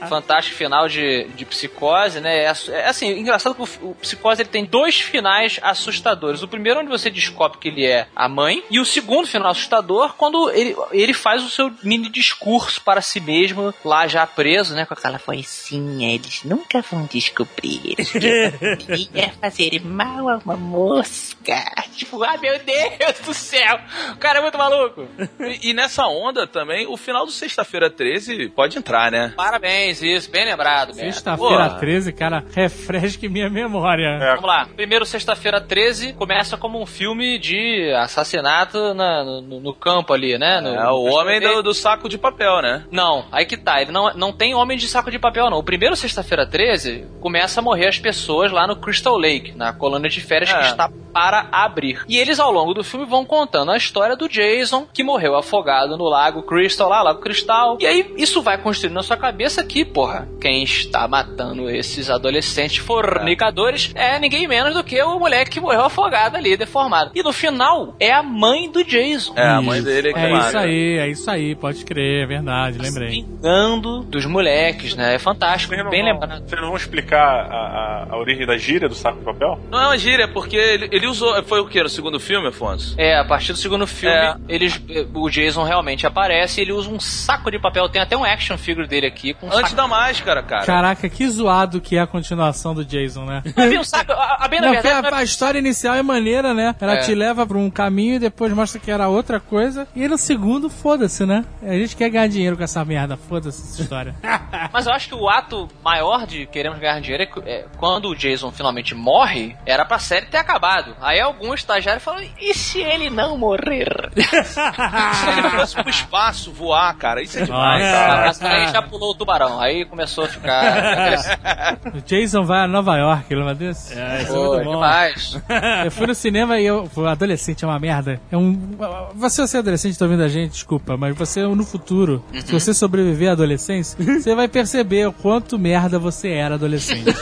Fantástico final de, de Psicose, né? É, é assim, engraçado que o, o Psicose ele tem dois finais assustadores. O primeiro onde você descobre que ele é a mãe, e o segundo final assustador quando ele, ele faz o seu mini discurso para si mesmo, lá já preso, né? Com aquela vozinha, eles nunca vão descobrir que eu ia fazer mal a uma mosca. Tipo, ah, meu Deus do céu! O cara é muito maluco. E, e nessa onda também, o final do Sexta-feira 13 pode entrar, né? Parabéns, isso, bem lembrado. Sexta-feira Pô, 13, cara, refresque minha memória. É. Vamos lá. Primeiro, sexta-feira 13, começa como um filme de assassinato na- no, no campo ali, né? No- É o homem do, do saco de papel, né? Não, aí que tá. Ele não, não tem homem de saco de papel, não. O primeiro, sexta-feira 13, começa a morrer as pessoas lá no Crystal Lake, na colônia de férias É. que está para abrir. E eles, ao longo do filme, vão contando a história do Jason, que morreu afogado no lago Crystal, lá, Lago Cristal. E aí, isso vai construindo na sua cabeça que, porra, quem está matando esses adolescentes fornicadores é, ninguém menos do que o moleque que morreu afogado ali, deformado. E no final, é a mãe do Jason. É, a mãe dele é que É isso aí, é isso aí, pode crer, é verdade, lembrei. Vingando dos moleques, né? É fantástico, Vocês não, bem vão, lembrado. vocês não vão explicar a, a, a origem da gíria do saco de papel? Não é uma gíria, porque ele, ele usou. Foi o que no segundo filme, Afonso? É, a partir do segundo filme, É. eles, o Jason realmente aparece e ele usa um saco de papel. Tem até um action figure dele aqui com um Antes saco. da máscara, cara. Caraca, que zoado que é a continuação do Jason, né? Mas viu, sabe, a, a bem Não, verdade, a, não é- a história inicial é maneira, né? Ela É. te leva pra um caminho e depois mostra que era outra coisa. E no segundo, foda-se, né? A gente quer ganhar dinheiro com essa merda, foda-se essa história. mas eu acho que o ato maior de queremos ganhar dinheiro é, que- é quando o Jason finalmente morre, era pra série ter acabado. Aí algum estagiário falou: e se ele não morrer? se ele fosse pro espaço voar, cara. Isso é demais. Nossa. Mas aí já pulou o tubarão. Aí começou a ficar. O Jason vai a Nova York, lembra desse? É, isso é Pô, muito bom. demais. Eu fui no cinema e eu. Adolescente é uma merda. É um. Você, você é adolescente, tá ouvindo a gente, desculpa, mas você no futuro, se você sobreviver à adolescência, você vai perceber o quanto merda você era adolescente.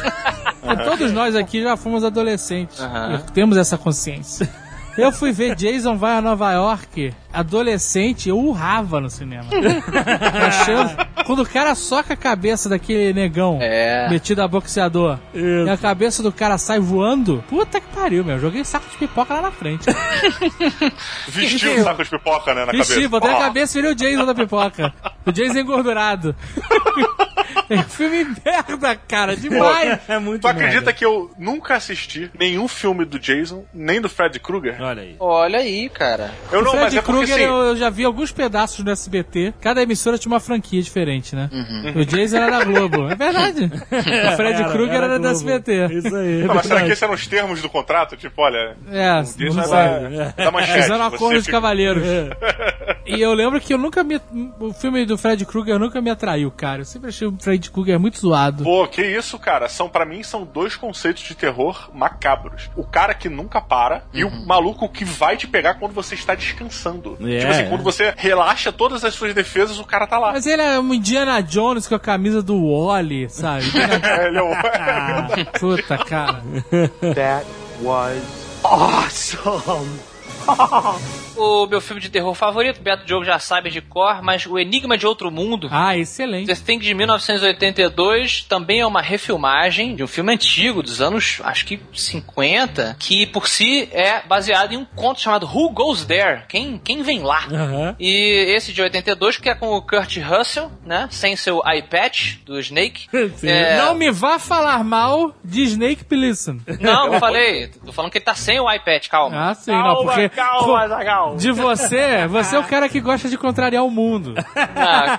Todos nós aqui já fomos adolescentes. E Temos essa consciência. Eu fui ver Jason vai a Nova York, adolescente, eu urrava no cinema. Achando- Quando o cara soca a cabeça daquele negão É. metido a boxeador e a cabeça do cara sai voando, puta que pariu, meu. Joguei saco de pipoca lá na frente. Vestiu um saco de pipoca, né, na Vesti, cabeça. botei Ó, a cabeça e virei o Jason da pipoca. O Jason engordurado. É filme merda, cara, demais. É muito Tu acredita merda. que eu nunca assisti nenhum filme do Jason, nem do Fred Krueger? Olha aí. Olha aí, cara. Eu o não, Fred é Krueger assim, eu, eu já vi alguns pedaços no SBT. Cada emissora tinha uma franquia diferente, né? O Jason era da Globo. É verdade. o Fred Era- Krueger era, da Globo. SBT. Isso aí. é Não, mas será que esses eram os termos do contrato? Tipo, olha, É, o Jason não é sei. da, da manchete. Fizeram um acordo de fica- cavalheiros. E eu lembro que eu nunca me. O filme do Fred Krueger nunca me atraiu, cara. Eu sempre achei o Fred Krueger muito zoado. Pô, que isso, cara? São para mim são dois conceitos de terror macabros. O cara que nunca para e o maluco que vai te pegar quando você está descansando. É, tipo assim, é. quando você relaxa todas as suas defesas, o cara tá lá. Mas ele é um Indiana Jones com a camisa do Wally, sabe? É, ele é o... Ah, puta, cara. That was awesome. O meu filme de terror favorito, Beto Diogo já sabe de cor, mas O Enigma de Outro Mundo. Ah, excelente. The Thing de 1982 também é uma refilmagem de um filme antigo, dos anos, acho que 50, que por si é baseado em um conto chamado Who Goes There? Quem, quem vem lá? Aham. E esse de 82, que é com o Kurt Russell, né? Sem seu eye patch do Snake. É, Não me vá falar mal de Snake Plissken. não, não falei. Tô falando que ele tá sem o eye patch, calma. Ah, sim, não, porque. calma, De você, você é o cara que gosta de contrariar o mundo. Ah,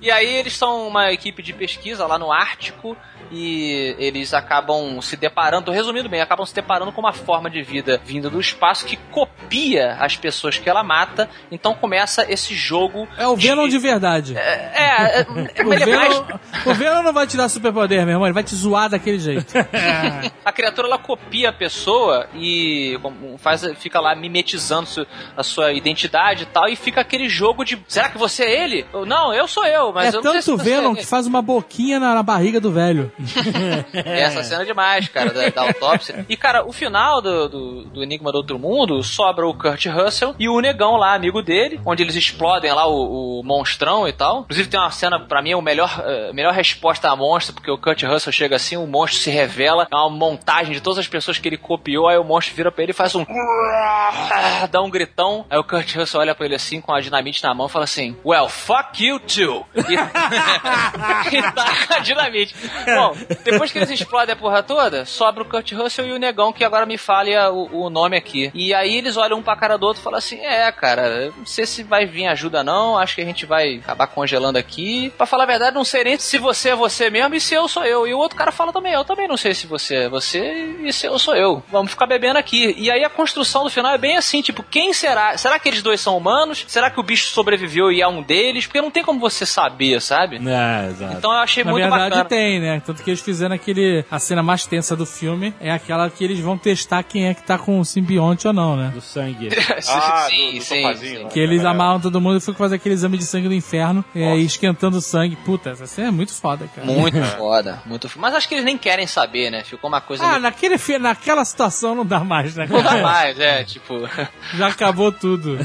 e aí eles são uma equipe de pesquisa lá no Ártico e eles acabam se deparando, resumindo bem, acabam se deparando com uma forma de vida vinda do espaço que copia as pessoas que ela mata. Então começa esse jogo. É o Venom de verdade. É, é, é, O ele é mais- Venom, o Venom não vai te dar superpoder, meu irmão. Ele vai te zoar daquele jeito. a criatura ela copia a pessoa e faz, fica lá mimetizando a sua identidade e tal, e fica aquele jogo de será que você é ele? Não, eu sou eu, mas é eu não sei se tanto você Venom é que faz uma boquinha na, na barriga do velho. Essa cena é demais, cara, da, da autópsia. E, cara, o final do, do, do Enigma do Outro Mundo sobra o Kurt Russell e o negão lá, amigo dele, onde eles explodem lá o, o monstrão e tal. Inclusive tem uma cena, pra mim, a melhor, eh, melhor resposta a monstro, porque o Kurt Russell chega assim, o monstro se revela, é uma montagem de todas as pessoas que ele copiou, aí o monstro vira pra ele e faz um... dá um gritão, aí o Kurt Russell olha pra ele assim, com a dinamite na mão e fala assim, well, fuck you too. E, e taca a dinamite. Bom, depois que eles explodem a porra toda, sobra o Kurt Russell e o negão, que agora me fale o, o nome aqui. E aí eles olham um pra cara do outro e falam assim: É, cara, não sei se vai vir ajuda não, acho que a gente vai acabar congelando aqui. Pra falar a verdade, não sei nem se você é você mesmo e se eu sou eu. E o outro cara fala também: Eu também não sei se você é você e se eu sou eu. Vamos ficar bebendo aqui. E aí a construção do final é bem assim: tipo, quem será? Será que eles dois são humanos? Será que o bicho sobreviveu e é um deles? Porque não tem como você saber, sabe? É, exato. Então eu achei Na muito verdade bacana. tem, né? Tanto que eles fizeram aquele. A cena mais tensa do filme é aquela que eles vão testar quem é que tá com o simbionte ou não, né? Do sangue. Ah, sim, do- do sim, sim. né? Que eles É. amarram todo mundo e ficam fazer aquele exame de sangue do inferno é, esquentando o sangue. Puta, essa cena é muito foda, cara. Muito foda, muito foda. Mas acho que eles nem querem saber, né? Ficou uma coisa. Ah, meio- naquele, naquela situação não dá mais, né? Não dá mais, é, tipo. Já acabou tudo.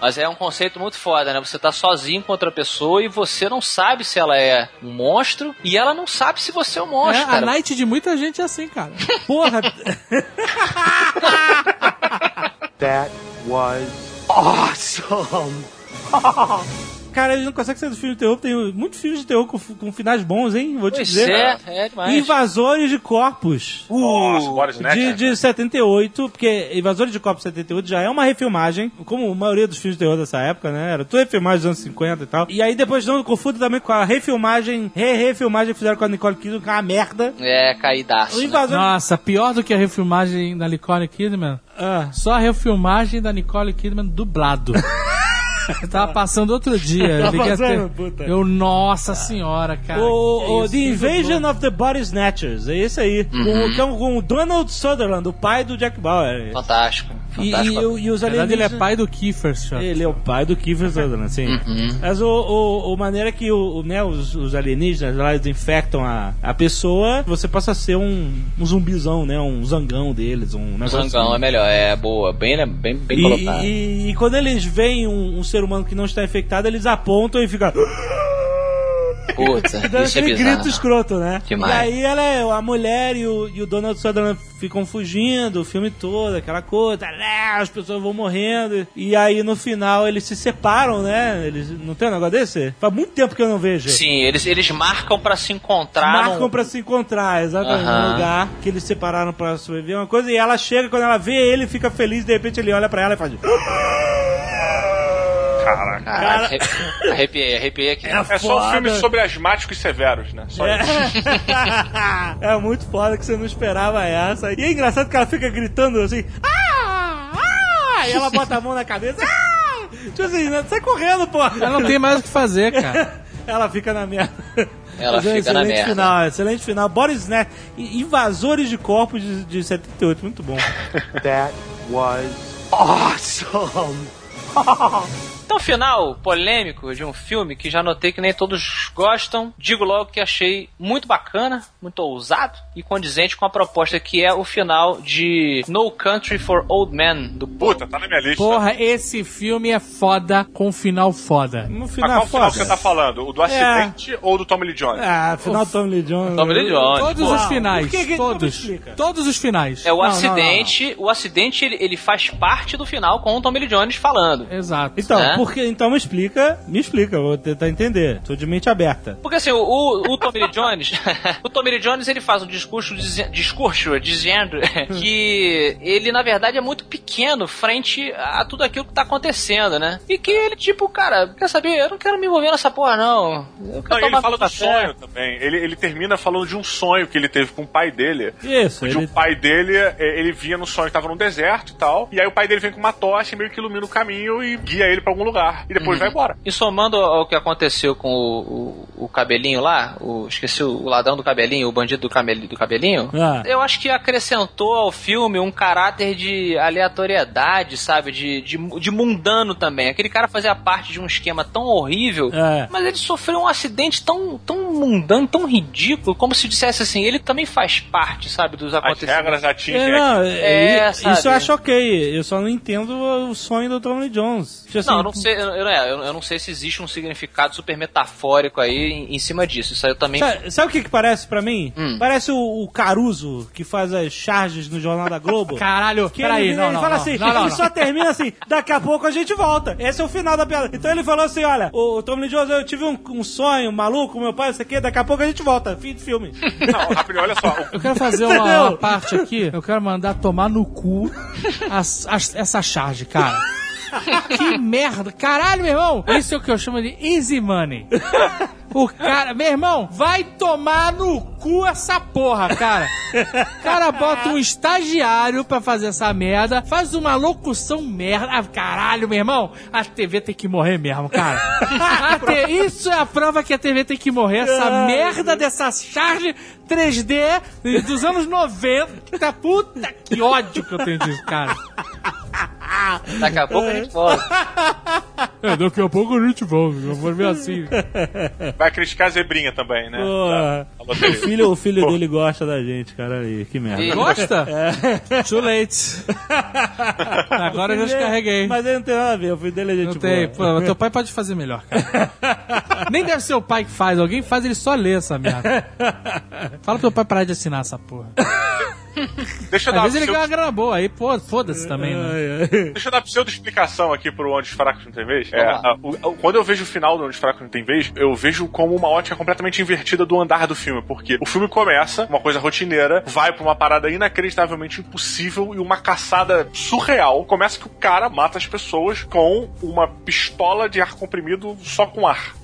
Mas é um conceito muito foda, né? Você tá sozinho com outra pessoa e você não sabe se ela é um monstro e ela não sabe se você é um É, monstro, a cara. night de muita gente é assim, cara. Porra, That was awesome. Cara, eles não conseguem sair do filme de terror. Tem muitos filmes de terror com, com finais bons, hein? Vou te Pois dizer. é, é demais. Invasores de Corpos. Nossa, Boris De, Necker. de 78, porque Invasores de Corpos 78 já é uma refilmagem, como a maioria dos filmes de terror dessa época, né? Era tudo refilmagem dos anos 50 e tal. E aí depois não confundo também com a refilmagem, re-refilmagem que fizeram com a Nicole Kidman, que é uma merda. É, caidaço. Né? Invasor... nossa, pior do que a refilmagem da Nicole Kidman, Ah. só a refilmagem da Nicole Kidman dublado. Eu tava passando outro dia. Tá liguei passando, até- puta. Eu, nossa senhora, cara. O, o The Invasion dublô. of the Body Snatchers, é esse aí. Com, que é com o Donald Sutherland, o pai do Jack Bauer. Fantástico. E, Fantástico. e, o- e os Na verdade, ele é alienígenas... pai do Kiefer Sutherland. Ele é o pai do Kiefer Sutherland, sim. Mas o, o, o maneira é que o, o, né, os, os alienígenas lá eles infectam a, a pessoa, você passa a ser um, um zumbizão, né? Um zangão deles, um negócio Zangão assim. é melhor, é boa, bem, bem, bem E, colocado. e- e quando eles veem um, um ser humano que não está infectado, eles apontam e ficam. Puta, dando isso é aquele bizarro. grito escroto, né? Demais. E aí ela é, a mulher e o, e o Donald Sutherland ficam fugindo o filme todo, aquela coisa, as pessoas vão morrendo. E aí no final eles se separam, né? Eles não tem um negócio desse? Faz muito tempo que eu não vejo. Sim, eles, eles marcam pra se encontrar. Marcam num- pra se encontrar, exatamente, no lugar que eles separaram pra sobreviver. Uma coisa, e ela chega, quando ela vê ele, fica feliz, de repente ele olha pra ela e faz. Caralho, arre- arrepiei, arrepiei aqui. É só um filme sobre asmáticos severos, né? Só isso. é muito foda que você não esperava essa. E é engraçado que ela fica gritando assim. Ah! Ah! E ela bota a mão na cabeça. Ah! Tipo assim, né? sai correndo, pô. Ela não tem mais o que fazer, cara. Ela fica na merda. Ela Mas é um fica na excelente merda. Final, excelente final. Boris Snatch, invasores de corpos de, de 78, muito bom. That was awesome. Então, final polêmico de um filme que já notei que nem todos gostam. Digo logo que achei muito bacana, muito ousado e condizente com a proposta que é o final de No Country for Old Men do Puta, tá na minha lista. Porra, esse filme é foda com final foda. No Mas final, qual final foda. que você tá falando? O do acidente ou do Tommy Lee Jones? Ah, final Tom Lee Jones. Tommy Lee Jones. Todos Porra. os finais. por que que- todos. Todos os finais. É o Não, não, acidente, o acidente ele, ele faz parte do final com o Tommy Lee Jones falando. Exato. Então, né? Porque, então me explica, me explica, vou tentar entender. Tô de mente aberta. Porque assim, o, o, o Tommy Lee Jones, o Tommy Lee Jones ele faz um discurso, discurso dizendo que ele na verdade é muito pequeno frente a tudo aquilo que tá acontecendo, né? E que ele tipo, cara, quer saber? Eu não quero me envolver nessa porra não. Eu quero Não, e ele fala do sonho também. Ele, ele termina falando de um sonho que ele teve com o pai dele. Isso, Onde ele... o pai dele, é, ele via no sonho que tava num deserto e tal. E aí o pai dele vem com uma tocha e meio que ilumina o caminho e guia ele pra algum lugar. E depois vai embora. E somando ao que aconteceu com o, o, o cabelinho lá, o, esqueci o, ladrão do cabelinho, o bandido do, camel, do cabelinho, Ah. eu acho que acrescentou ao filme um caráter de aleatoriedade, sabe? De, de, de mundano também. Aquele cara fazia parte de um esquema tão horrível, É. mas ele sofreu um acidente tão, tão mundano, tão ridículo, como se dissesse assim, ele também faz parte, sabe, dos As acontecimentos. regras atingem É, não, É, é, sabe? isso eu acho ok. Eu só não entendo o sonho do Tommy Jones. Tipo assim, Não, eu não sei, eu, eu, eu, eu não sei se existe um significado super metafórico aí em, em cima disso. Isso aí eu também Sabe, sabe o que, que parece pra mim? Hum. Parece o, o Caruso que faz as charges no Jornal da Globo. Caralho, Que peraí, ele, não, ele não, fala não, assim, não, não, ele não. só termina assim, daqui a pouco a gente volta. Esse é o final da piada. Então ele falou assim, olha, o, o Tom Lee Jones, eu tive um, um sonho maluco, meu pai, isso aqui, daqui a pouco a gente volta. Fim de filme. Não, rapidinho, olha só. Eu quero fazer uma, uma parte aqui. Eu quero mandar tomar no cu as- as- essa charge, cara. Que merda. Caralho, meu irmão. Isso é o que eu chamo de easy money. O cara, meu irmão, vai tomar no cu essa porra, cara. O cara bota um estagiário pra fazer essa merda, faz uma locução merda. Ah, caralho, meu irmão, a TV tem que morrer mesmo, cara. Te- Isso é a prova que a TV tem que morrer, essa merda dessa charge 3D dos anos 90. Puta que ódio que eu tenho disso, cara. Daqui a pouco a gente volta. É, daqui a pouco a gente volta, eu vou ver assim. Vai criticar a zebrinha também, né? Tá, O filho, o filho Pô. dele gosta da gente, cara. Aí, que merda. E- Gosta? Too late. Agora eu já descarreguei. Mas ele não tem nada a ver, o filho dele é gente Não tem. boa. Pô, teu pai pode fazer melhor, cara. Nem deve ser o pai que faz. Alguém faz, ele só lê essa merda. Fala pro teu pai parar de assinar essa porra. Deixa eu Às dar vezes ele pseudo- ganha uma grana boa, aí pô, foda-se também, né? Deixa eu dar pseudo-explicação aqui pro Onde os Fracos Não Tem Vez. É, a- o- quando eu vejo o final do Onde os Fracos Não Tem Vez, eu vejo como uma ótica completamente invertida do andar do filme. Porque o filme começa, uma coisa rotineira, vai pra uma parada inacreditavelmente impossível e uma caçada surreal. Começa que o cara mata as pessoas com uma pistola de ar comprimido só com ar.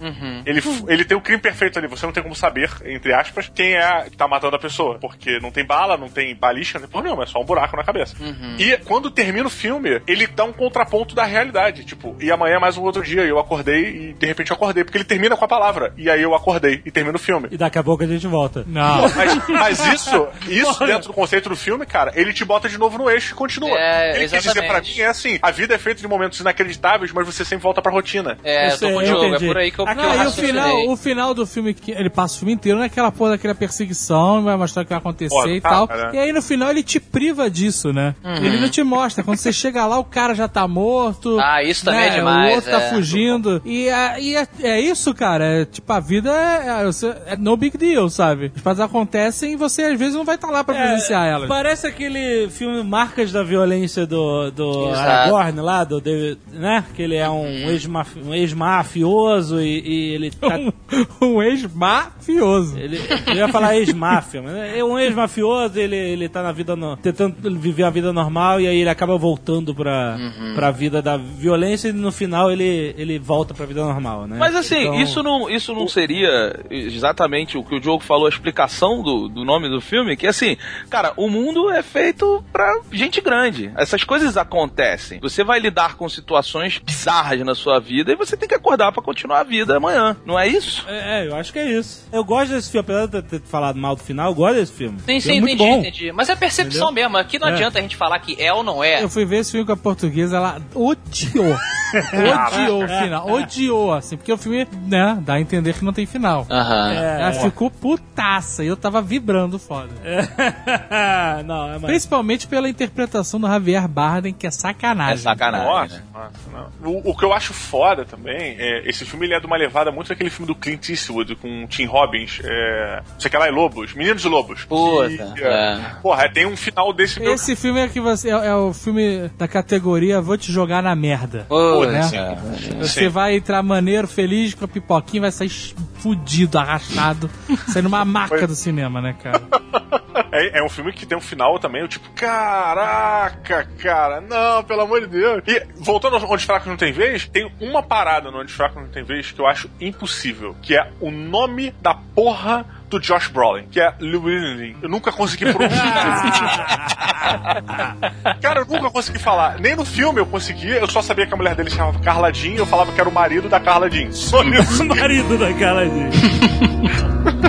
Ele, ele tem o crime perfeito ali, você não tem como saber, entre aspas, quem é que tá matando a pessoa. Porque não tem bala, não tem balística, né? Por não, é só um buraco na cabeça. E quando termina o filme, ele dá um contraponto da realidade. Tipo, e amanhã é mais um outro dia. E eu acordei e de repente eu acordei. Porque ele termina com a palavra. E aí eu acordei e termina o filme. E daqui a pouco a gente volta. Não. Mas, mas isso, isso dentro do conceito do filme, cara, ele te bota de novo no eixo e continua. É, ele quer dizer pra exatamente. mim é assim: a vida é feita de momentos inacreditáveis, mas você sempre volta pra rotina. É, Eu sei, com o eu Diogo, é entendi. por aí que eu, que eu Aqui, Não, e o final, o final do filme, que ele passa o filme inteiro naquela porra daquela perseguição, vai mostrar o que vai acontecer Pô, e tá, tal. cara. E aí no final ele te priva disso, né? Ele não te mostra. Quando você chega lá, o cara já tá morto. Ah, isso também né? é demais, O outro tá é. fugindo. E, é, e é, é isso, cara. É, tipo, a vida é, é, é no big deal, sabe? As coisas acontecem e você às vezes não vai estar lá pra presenciar elas. Parece aquele filme Marcas da Violência do, do Exato. Aragorn lá, do David, né? Que ele é um ex-mafi- um ex-mafioso e, e ele tá... um, um ex-mafioso. Ele, eu ia falar ex-máfia, mas é um ex-mafioso, ele, ele tá na vida, no, tentando viver a vida normal e aí ele acaba voltando pra, pra vida da violência e no final ele, ele volta pra vida normal, né? Mas assim, Então- isso, não, isso não seria exatamente o que o Diogo falou, a explicação do, do nome do filme, que assim, cara, o mundo é feito pra gente grande. Essas coisas acontecem. Você vai lidar com situações bizarras na sua vida e você tem que acordar pra continuar a vida amanhã. Não é isso? É, é, eu acho que é isso. Eu gosto desse filme, apesar de eu ter falado mal do final, eu gosto desse filme. Sim, Ele sim, é muito entendi, bom. entendi. Mas é percepção mesmo. Aqui não É. adianta a gente falar que é ou não é. Eu fui ver esse filme com a portuguesa, ela odiou. odiou o final. Odiou, assim, porque o filme, né, dá a entender que não tem final. Aham. É, ela ficou putaça e eu tava vibrando foda. não, é mais... Principalmente pela interpretação do Javier Bardem, que é sacanagem. É sacanagem. Nossa, né? nossa. O, o que eu acho foda também é esse filme ele é de uma levada muito daquele filme do Clint Eastwood com o Tim Robbins, é, não sei o que lá, é Lobos, Meninos de Lobos. Puta, Que, é. Porra, tem um final desse meu. Esse filme é que você é, é o filme da categoria Vou te jogar na merda. Pô, né? sim. Você vai entrar maneiro, feliz com a pipoquinha, vai sair fudido, arrastado, saindo uma marca do cinema, né, cara? É, é um filme que tem um final também, eu tipo, caraca, cara, não, pelo amor de Deus. E voltando ao Onde Fracos Não Tem Vez, tem uma parada no Onde Fracos Não Tem Vez que eu acho impossível, que é o nome da porra do Josh Brolin, que é Llewellyn. Eu nunca consegui pronunciar. Cara, eu nunca consegui falar. Nem no filme eu consegui, eu só sabia que a mulher dele se chamava Carla Jean e eu falava que era o marido da Carla Jean. Só isso. o marido daquela gente. Filme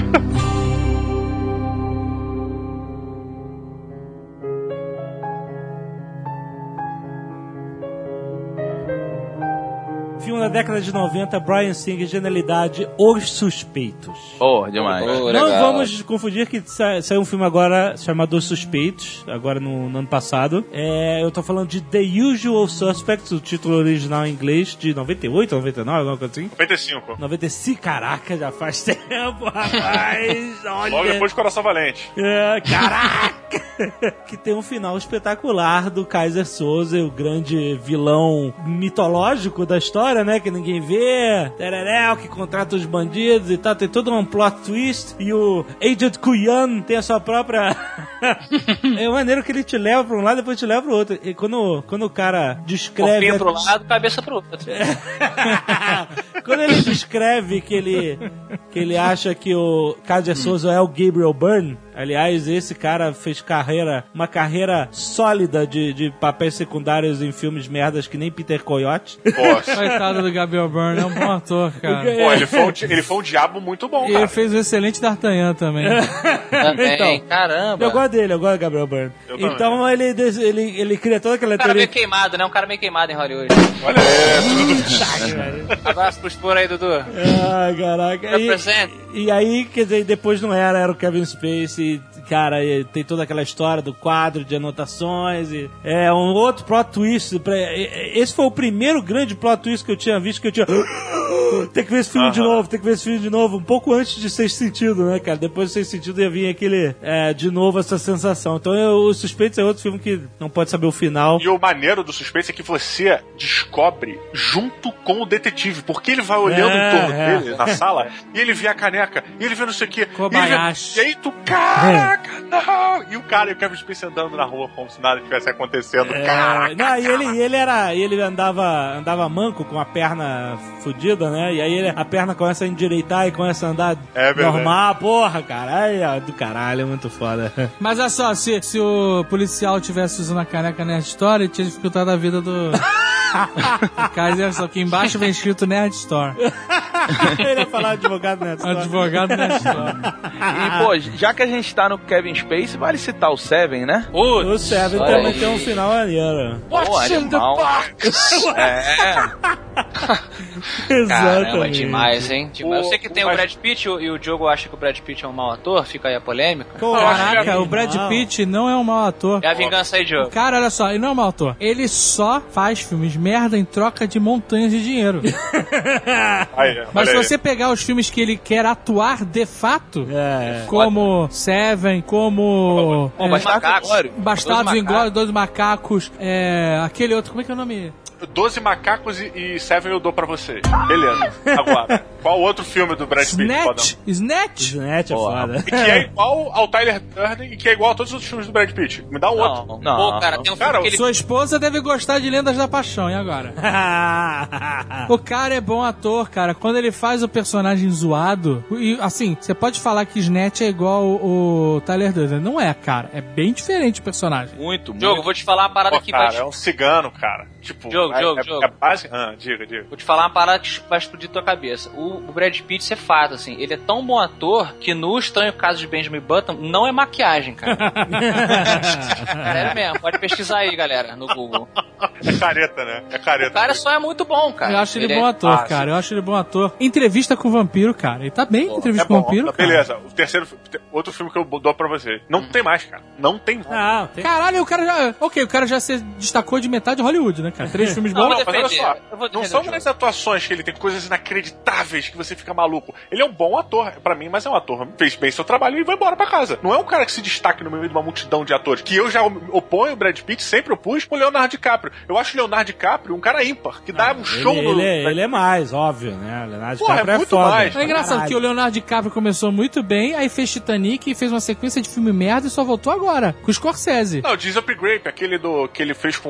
da década de 90, Brian Singer, genialidade, Os Suspeitos. Oh, demais. Pô, Não legal. vamos confundir que sa- saiu um filme agora chamado Os Suspeitos, agora no, no ano passado. É, eu tô falando de The Usual Suspects, o título original em inglês, de 98, 99, alguma coisa assim. 95. 95, caraca, já faz tempo, rapaz. Olha. Logo depois de Coração Valente. É, caraca! que tem um final espetacular do Kaiser Souza, o grande vilão mitológico da história, né? Que ninguém vê. Tereréu, que contrata os bandidos e tal. Tem todo um plot twist. E o Agent Kuyan tem a sua própria. é maneiro que ele te leva pra um lado e depois te leva pro outro. E quando, quando o cara descreve. Corpinho pro lado, cabeça pro outro. Quando ele descreve que ele, que ele acha que o Kaiser Souza é o Gabriel Byrne, aliás, esse cara fez carreira, uma carreira sólida de, de papéis secundários em filmes merdas que nem Peter Coyote. Nossa. Coitado do Gabriel Byrne, é um bom ator, cara. Pô, ele foi, um, ele foi um diabo muito bom, E ele cara. fez o excelente D'Artagnan também. Também, Então, caramba. Eu gosto dele, eu gosto do Gabriel Byrne. Eu também. Então ele, ele, ele cria toda aquela Um cara teoria. meio queimado, né? Um cara meio queimado em Hollywood. Olha, é, tudo Abraço pros por aí, Dudu. Ai, caraca. E, e aí, quer dizer, depois não era, era o Kevin Spacey. Cara, tem toda aquela história do quadro de anotações. E é um outro plot twist. pra- Esse foi o primeiro grande plot twist que eu tinha visto que eu tinha. Tem que ver esse filme de novo, tem que ver esse filme de novo. Um pouco antes de Sexto Sentido, né, cara? Depois do Sexto Sentido ia vir aquele. é, de novo essa sensação. Então, eu, o Suspeitos é outro filme que não pode saber o final. E o maneiro do suspense é que você descobre junto com o detetive, porque ele vai olhando É, em torno é. dele na sala e ele vê a caneca, e ele vê não sei o que. Kobayashi. E, ele vê, e aí tu, caraca, não! E o cara e o Kevin Spacey andando na rua como se nada tivesse acontecendo. É, Caraca! não, e ele, ele era. Ele andava, andava manco com a perna fodida né? E aí ele- a perna começa a endireitar e começa a andar É normal. Porra, cara. Aí, ó, do caralho, é muito foda. Mas olha só, se, se o policial tivesse usando a caneca Nerd Store, ele tinha dificultado a vida do. olha só, que embaixo vem escrito Nerd Store. ele ia falar advogado nessa. Advogado Nerd Store. E, pô, já que a gente tá no Kevin Space, vale citar o Seven, né? Putz, O Seven também aí. tem um final maneiro. Pô, animal. É, Caramba, Exatamente. demais, hein? Demais. Eu sei que tem o Mas- Brad Pitt e o- e o Diogo acha que o Brad Pitt é um mau ator, fica aí a polêmica. Caraca, o Brad Não. Pitt não é um mau ator. É a vingança aí, Diogo. Cara, olha só, ele não é um mau ator. Ele só faz filmes merda em troca de montanhas de dinheiro. Aí, Mas se você pegar os filmes que ele quer atuar de fato, É. como Seven, como Bom, é, Bastardos. Bastardos Dois Inglórios, Dois Macacos, é, aquele outro, como é que é o nome? Doze macacos e, e Seven eu dou pra vocês. Beleza. Agora, qual outro filme do Brad Pitt? Snatch? Snatch? Snatch é foda. E que é igual ao Tyler Durden e que é igual a todos os outros filmes do Brad Pitt. Me dá um outro. Não, Pô, cara, tem um filme Cara, que ele... Sua esposa deve gostar de Lendas da Paixão, e agora? O cara é bom ator, cara. Quando ele faz o personagem zoado, e assim, você pode falar que Snatch é igual o, Tyler Durden. Não é, cara. É bem diferente o personagem. Muito, muito. Diogo, vou te falar uma parada Pô, que cara, vai... é um cigano, cara. Tipo, Jogo, é, jogo, é, jogo. é base... Ah, diga, diga. Vou te falar uma parada que vai explodir tua cabeça. O, o Brad Pitt, isso é fato, assim. Ele é tão bom ator que no Estranho Caso de Benjamin Button não é maquiagem, cara. Sério mesmo, pode pesquisar aí, galera, no Google. É careta, né? É careta. O cara só é muito bom, cara. Eu acho ele, é- bom ator, Ah, cara. Eu acho ele bom ator. Entrevista com o vampiro, cara. Ele tá bem em entrevista É com o vampiro, cara. beleza. O terceiro, outro filme que eu dou pra você. Não tem mais, cara. Não tem mais. Não, tem... Caralho, o cara já. Ok, o cara já se destacou de metade de Hollywood, né, cara? Três filmes Não, bons. vou mas olha só, não são mais atuações que ele tem coisas inacreditáveis que você fica maluco. Ele é um bom ator, pra mim, mas é um ator. Fez bem seu trabalho e vai embora pra casa. Não é um cara que se destaque no meio de uma multidão de atores. Que eu já oponho o Brad Pitt, sempre opus, o Leonardo DiCaprio. Eu acho o Leonardo DiCaprio um cara ímpar, que dá um show ele, no. ele, é, ele é mais, óbvio, né? Leonardo Porra, DiCaprio é é, muito foda. mais. É engraçado Caralho. que o Leonardo DiCaprio começou muito bem, aí fez Titanic e fez uma sequência de filme merda e só voltou agora, com o Scorsese. Não, diz Grape, aquele do que ele fez com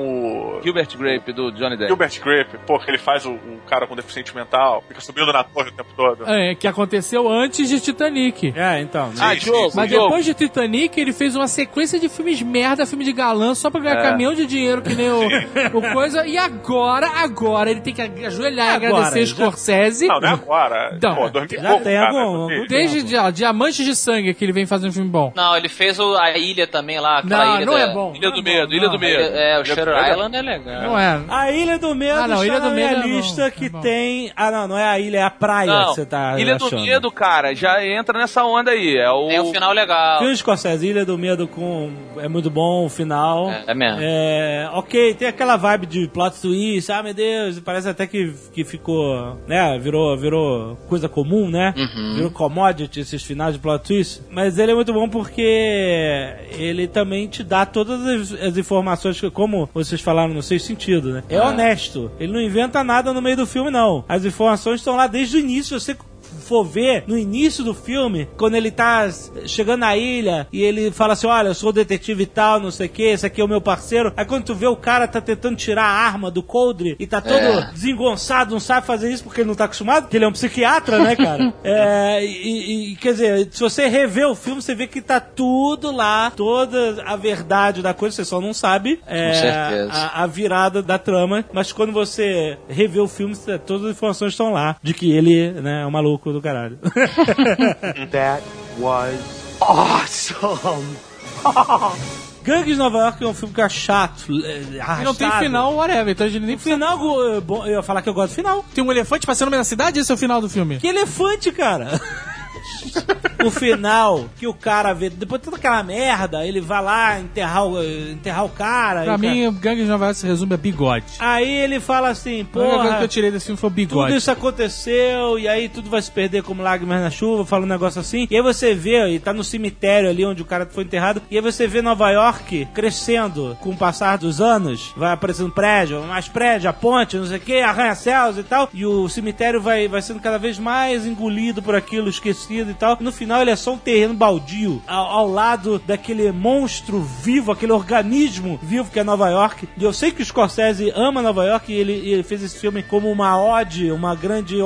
o. Gilbert Grape, do Johnny Depp. Gilbert Grape, pô, que ele faz o, o cara com deficiente mental, fica subindo na torre o tempo todo. É, que aconteceu antes de Titanic. É, então. né? Ah, Sim, Diogo, sim, Mas depois de Titanic, ele fez uma sequência de filmes merda, filme de galã, só pra ganhar É. caminhão de dinheiro, que nem o, o coisa. E agora, agora, ele tem que ajoelhar e Agora, agradecer já- Scorsese. Não, não é agora. Não, pô, 2000 já tem algum- algum- Desde... Desde de, ó, Diamantes de Sangue que ele vem fazendo filme bom. Não, ele fez o, a ilha também lá, aquela Não, ilha não da- é bom. Ilha Não do é Medo, Ilha do Medo. É, o Shutter. Island é legal. Não é. A Ilha do Medo Ah, não, Ilha do minha Medo é lista é que bom. tem... Ah, não, não é a ilha, é a praia Não, que você tá Ilha do achando. Medo, cara, já entra nessa onda aí. É o. Tem um final legal. Filme de Scorsese, Ilha do Medo com... É muito bom o final. É, é mesmo. É, ok, tem aquela vibe de plot twist, ah meu Deus, parece até que, que ficou, né, virou, virou coisa comum, né? Uhum. Virou commodity esses finais de plot twist. Mas ele é muito bom porque ele também te dá todas as, as informações que, como vocês falaram no seu sentido, né? É honesto. Ele não inventa nada no meio do filme, não. As informações estão lá desde o início, você for ver no início do filme, quando ele tá chegando na ilha e ele fala assim: Olha, eu sou o detetive e tal, não sei o que, esse aqui é o meu parceiro. Aí quando tu vê o cara tá tentando tirar a arma do coldre e tá todo É. desengonçado, não sabe fazer isso porque ele não tá acostumado, porque ele é um psiquiatra, né, cara? é, e, e, quer dizer, se você rever o filme, você vê que tá tudo lá, toda a verdade da coisa, você só não sabe é, a, a virada da trama, mas quando você revê o filme, todas as informações estão lá de que ele né, é um maluco do caralho. That was awesome. Gangues de Nova York é um filme que é chato. é, E não tem arrastado. final, whatever. Então a gente nem O final, eu ia falar que eu gosto do final. Tem um elefante passando da cidade, esse é o final do filme. Que elefante, cara! o final, que o cara vê, depois de toda aquela merda, ele vai lá enterrar o, enterrar o cara. Pra o cara- mim, o Gangue de Nova York se resume a bigode. Aí ele fala assim, A única coisa que eu tirei desse filme foi o tudo bigode. isso aconteceu, e aí tudo vai se perder como lágrimas na chuva, fala um negócio assim. E aí você vê, e tá no cemitério ali onde o cara foi enterrado, e aí você vê Nova York crescendo com o passar dos anos, vai aparecendo prédio, mais prédio, a ponte, não sei o que, arranha-céus e tal, e o cemitério vai, vai sendo cada vez mais engolido por aquilo, esquecido e tal. E no final ele é só um terreno baldio ao, ao lado daquele monstro vivo, aquele organismo vivo que é Nova York. E eu sei que o Scorsese ama Nova York e ele, ele fez esse filme como uma ode, uma grande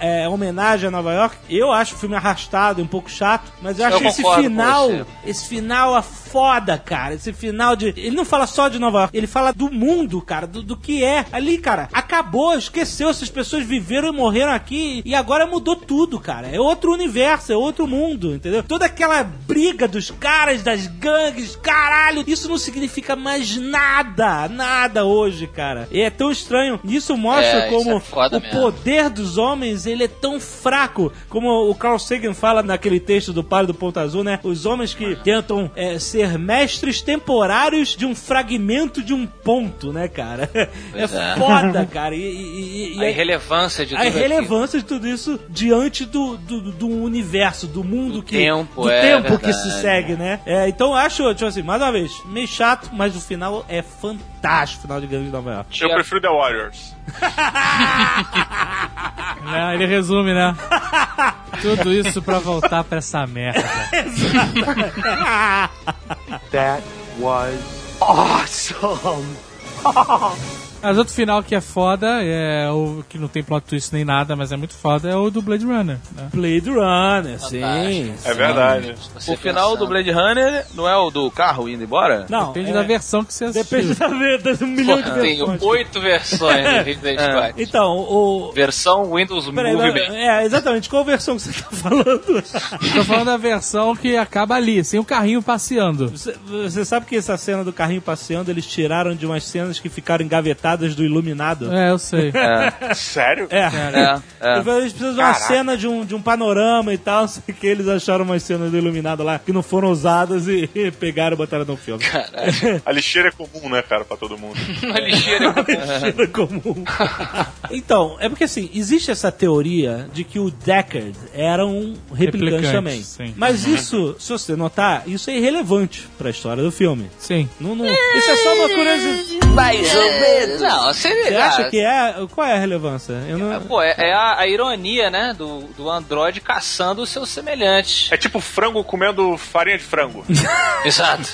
é, homenagem a Nova York. Eu acho o filme arrastado, e um pouco chato, mas eu Eu acho esse final, esse final é foda, cara. Esse final de. Ele não fala só de Nova York, ele fala do mundo, cara, do, do que é. Ali, cara, acabou, esqueceu. Essas pessoas viveram e morreram aqui e agora mudou tudo, cara. É outro universo, é outro mundo, entendeu? Toda aquela briga dos caras, das gangues, caralho, isso não significa mais nada, nada hoje, cara. E é tão estranho. Isso mostra É, isso como é foda o mesmo. poder dos homens, ele é tão fraco, como o Carl Sagan fala naquele texto do Padre do Ponto Azul, né? Os homens que tentam é, ser mestres temporários de um fragmento de um ponto, né, cara? É Pois é. foda, cara. E, e- e- A é- irrelevância de a tudo aquilo. irrelevância de tudo isso diante do, do, do universo, do mundo Do que. tempo, do é tempo que se segue, né? É, então acho, tipo assim, mais uma vez, meio chato, mas o final é fantástico, o final de Gangue de Nova York. Eu prefiro The Warriors. Né? Ele resume, né? Tudo isso pra voltar pra essa merda. That was awesome. Mas outro final que é foda, é o que não tem plot twist nem nada, mas é muito foda, é o do Blade Runner. Né? Blade Runner, sim. É verdade. O final do Blade Runner não é o do carro indo embora? Não, Depende é- da versão que você assistiu. Depende da verdade, um milhão de Tem versões. oito versões do Ridley Scott. Então, o. Versão Windows Peraí, Movie mas- Maker. é, exatamente, qual versão que você tá falando? Tô falando da versão que acaba ali, sem o carrinho passeando. Você, você sabe que essa cena do carrinho passeando eles tiraram de umas cenas que ficaram engavetadas do Iluminado? É, eu sei. Sério? É. É, é. Eles precisam de uma Caraca. cena de um, de um panorama e tal, só que eles acharam umas cenas do Iluminado lá que não foram usadas e, e pegaram e botaram no filme. A lixeira é comum, né, cara, pra todo mundo. Uma lixeira. Cheiro comum. então, é porque assim, existe essa teoria de que o Deckard era um replicante, Replicante, também. sim. Mas isso, se você notar, isso é irrelevante pra história do filme. Sim. Não, não- isso é só uma curiosidade. Mais ou menos. Não, seria. Você acha que é? Qual é a relevância? Eu não... Pô, é, é a, a ironia, né, do, do Android caçando os seus semelhantes. É tipo frango comendo farinha de frango. Exato.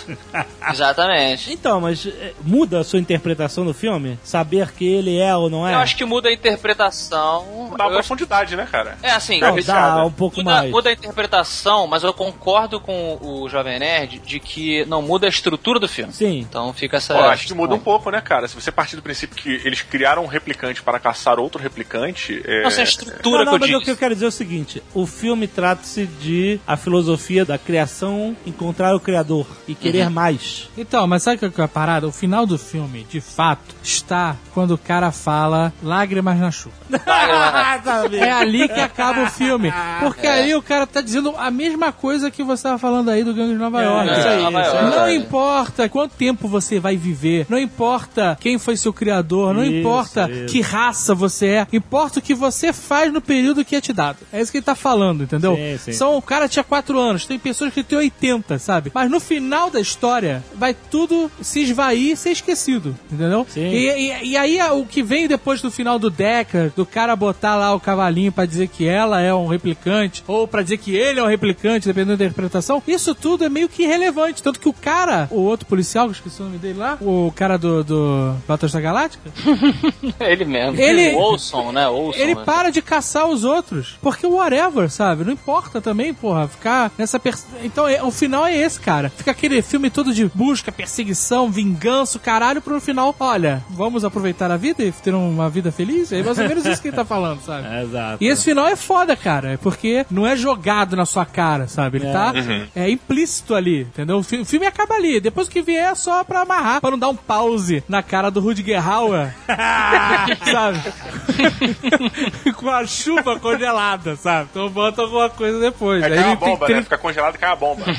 Exatamente. Então, mas é, muda a sua interpretação do filme? Saber que ele é ou não é? Eu acho que muda a interpretação. Dá uma Eu acho- profundidade, né, cara? É assim, Não, dá um pouco muda, mais. muda a interpretação, mas eu concordo com o Jovem Nerd de que não muda a estrutura do filme. Sim. Então fica essa. Pô, acho que muda um pouco, né, cara? Se você partir do princípio que eles criaram um replicante para caçar outro replicante. É... Nossa, a estrutura Não, não, que mas eu o que eu quero dizer é o seguinte: o filme trata-se de a filosofia da criação, encontrar o criador e querer Uhum. mais. Então, mas sabe o que é a parada? O final do filme, de fato, está quando o cara fala lágrimas na chuva. Ah, sabe? É ali que acaba o filme. Porque aí o cara tá dizendo a mesma coisa que você tava falando aí do Gangue de Nova York. isso aí, Nova isso aí. York. Não importa quanto tempo você vai viver, não importa quem foi seu criador, não Isso, importa isso. que raça você é, importa o que você faz no período que é te dado. É isso que ele tá falando, entendeu? Sim, sim. São, o cara tinha 4 anos, tem pessoas que têm 80, sabe? Mas no final da história, vai tudo se esvair e ser esquecido, entendeu? Sim. E, e- e aí o que vem depois do final do Decker, do cara botar lá o cavalinho pra dizer que ela é um replicante, ou pra dizer que ele é um replicante, dependendo da interpretação, isso tudo é meio que irrelevante. Tanto que o cara, o outro policial, que eu esqueci o nome dele lá, o cara do, do Battlestar Galáctica, Ele mesmo. Ele- O Olson, né? Olson, ele né? para de caçar os outros. Porque whatever, sabe? Não importa também, porra, ficar nessa. pers- Então, é- o final é esse, cara. Fica aquele filme todo de busca, perseguição, vingança, o caralho, pro final, olha, vamos aproveitar a vida e ter uma vida feliz? É mais ou menos isso que ele tá falando, sabe? Exato. E esse final é foda, cara, é porque não é jogado na sua cara, sabe? Ele tá é implícito ali, entendeu? O o filme acaba ali. Depois que vier é só pra amarrar, pra não dar um pause na cara do Rudiger Hauer, sabe? Com a chuva congelada, sabe? Então bota alguma coisa depois. É Aí cai uma ele tem bomba, né? Fica congelado e cai a bomba.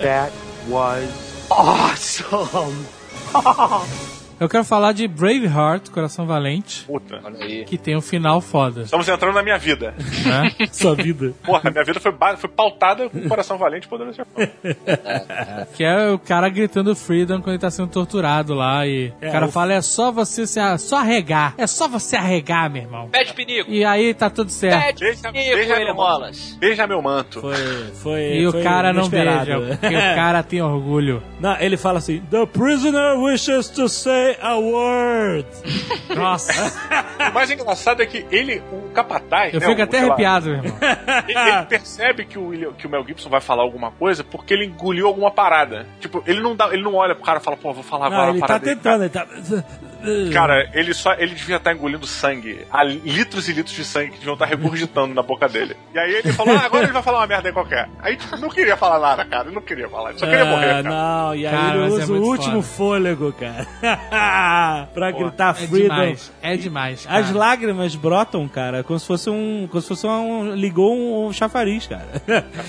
That was awesome. Eu quero falar de Braveheart, Coração Valente, Puta. Olha aí. que tem um final foda. Estamos entrando na minha vida. Né? Sua vida. Porra, minha vida foi, foi pautada com o coração valente podendo ser que é o cara gritando Freedom quando ele tá sendo torturado lá. E É, o cara o- fala: é só você se a- só arregar. É só você arregar, meu irmão. Pede pinico. E aí tá tudo certo. Pede Beija- pinico, beija manto. Wallace. Beija meu manto. Foi, foi. E o foi cara não inesperado. beija, porque o cara tem orgulho. Não, ele fala assim: The prisoner wishes to say a word. Nossa, O mais engraçado é que ele, o capataz. eu né, fico o- até sei lá, arrepiado, meu irmão. Ele, ele percebe que o, William- que o Mel Gibson vai falar alguma coisa porque ele engoliu alguma parada. Tipo, ele não, dá, ele não olha pro cara e fala, pô, vou falar agora Não, uma ele tá parada. dele. tentando, ele tá. Cara, ele só ele devia estar engolindo sangue. Há litros e litros de sangue que deviam estar regurgitando na boca dele. E aí ele falou: ah, agora ele vai falar uma merda aí qualquer. Aí tipo, não queria falar nada, cara. Ele não queria falar. Ele só queria morrer, Ah, cara. não, e aí Cara, ele é usa o muito último foda. fôlego, cara. pra gritar É freedom. demais, é demais. As cara. lágrimas brotam, cara, como se fosse um. Como se fosse um. Ligou um, um chafariz, cara.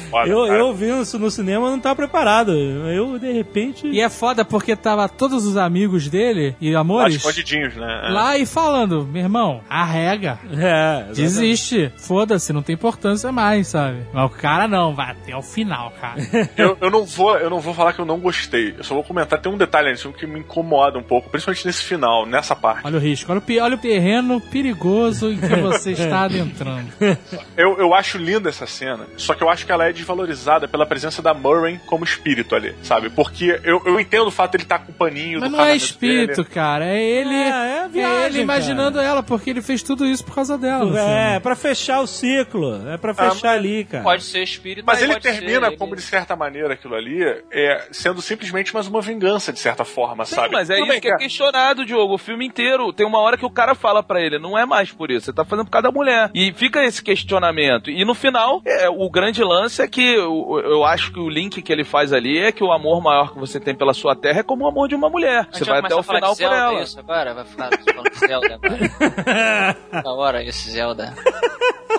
foda, eu, cara. eu vi isso no cinema não tava preparado. Eu, de repente. E é foda porque tava todos os amigos dele e Lá amores escondidinhos, né? É. lá e falando, meu irmão, arrega. É. Desiste. Foda-se, não tem importância mais, sabe? Mas o cara não, vai até o final, cara. Eu, eu não vou, eu não vou falar que eu não gostei. Eu só vou comentar. Tem um detalhe nesse filme que me incomoda um pouco, principalmente nesse final, nessa parte. Olha o risco, olha o, olha o terreno perigoso em que você está adentrando. Eu, eu acho linda essa cena, só que eu acho que ela é desvalorizada pela presença da Murray como espírito ali, sabe? Porque eu, eu entendo o fato de ele estar com o paninho Mas do não é espírito, dele. cara. É ele. É, é É, viagem, ele imaginando ela, porque ele fez tudo isso por causa dela. É, filme. pra fechar o ciclo. É pra fechar ali, cara. Pode ser espírito, Mas ele pode termina ser, como, de certa maneira, aquilo ali, é, sendo simplesmente mais uma vingança, de certa forma, Sim, sabe? mas é Tudo isso bem, que questionado, Diogo. O filme inteiro. Tem uma hora que o cara fala pra ele, não é mais por isso, você tá fazendo por causa da mulher. E fica esse questionamento. E no final, é, o grande lance é que eu, eu acho que o link que ele faz ali é que o amor maior que você tem pela sua terra é como o amor de uma mulher. A Você vai até o a final por ela. Isso agora? Vai ficar falando de Zelda agora. da hora esse Zelda.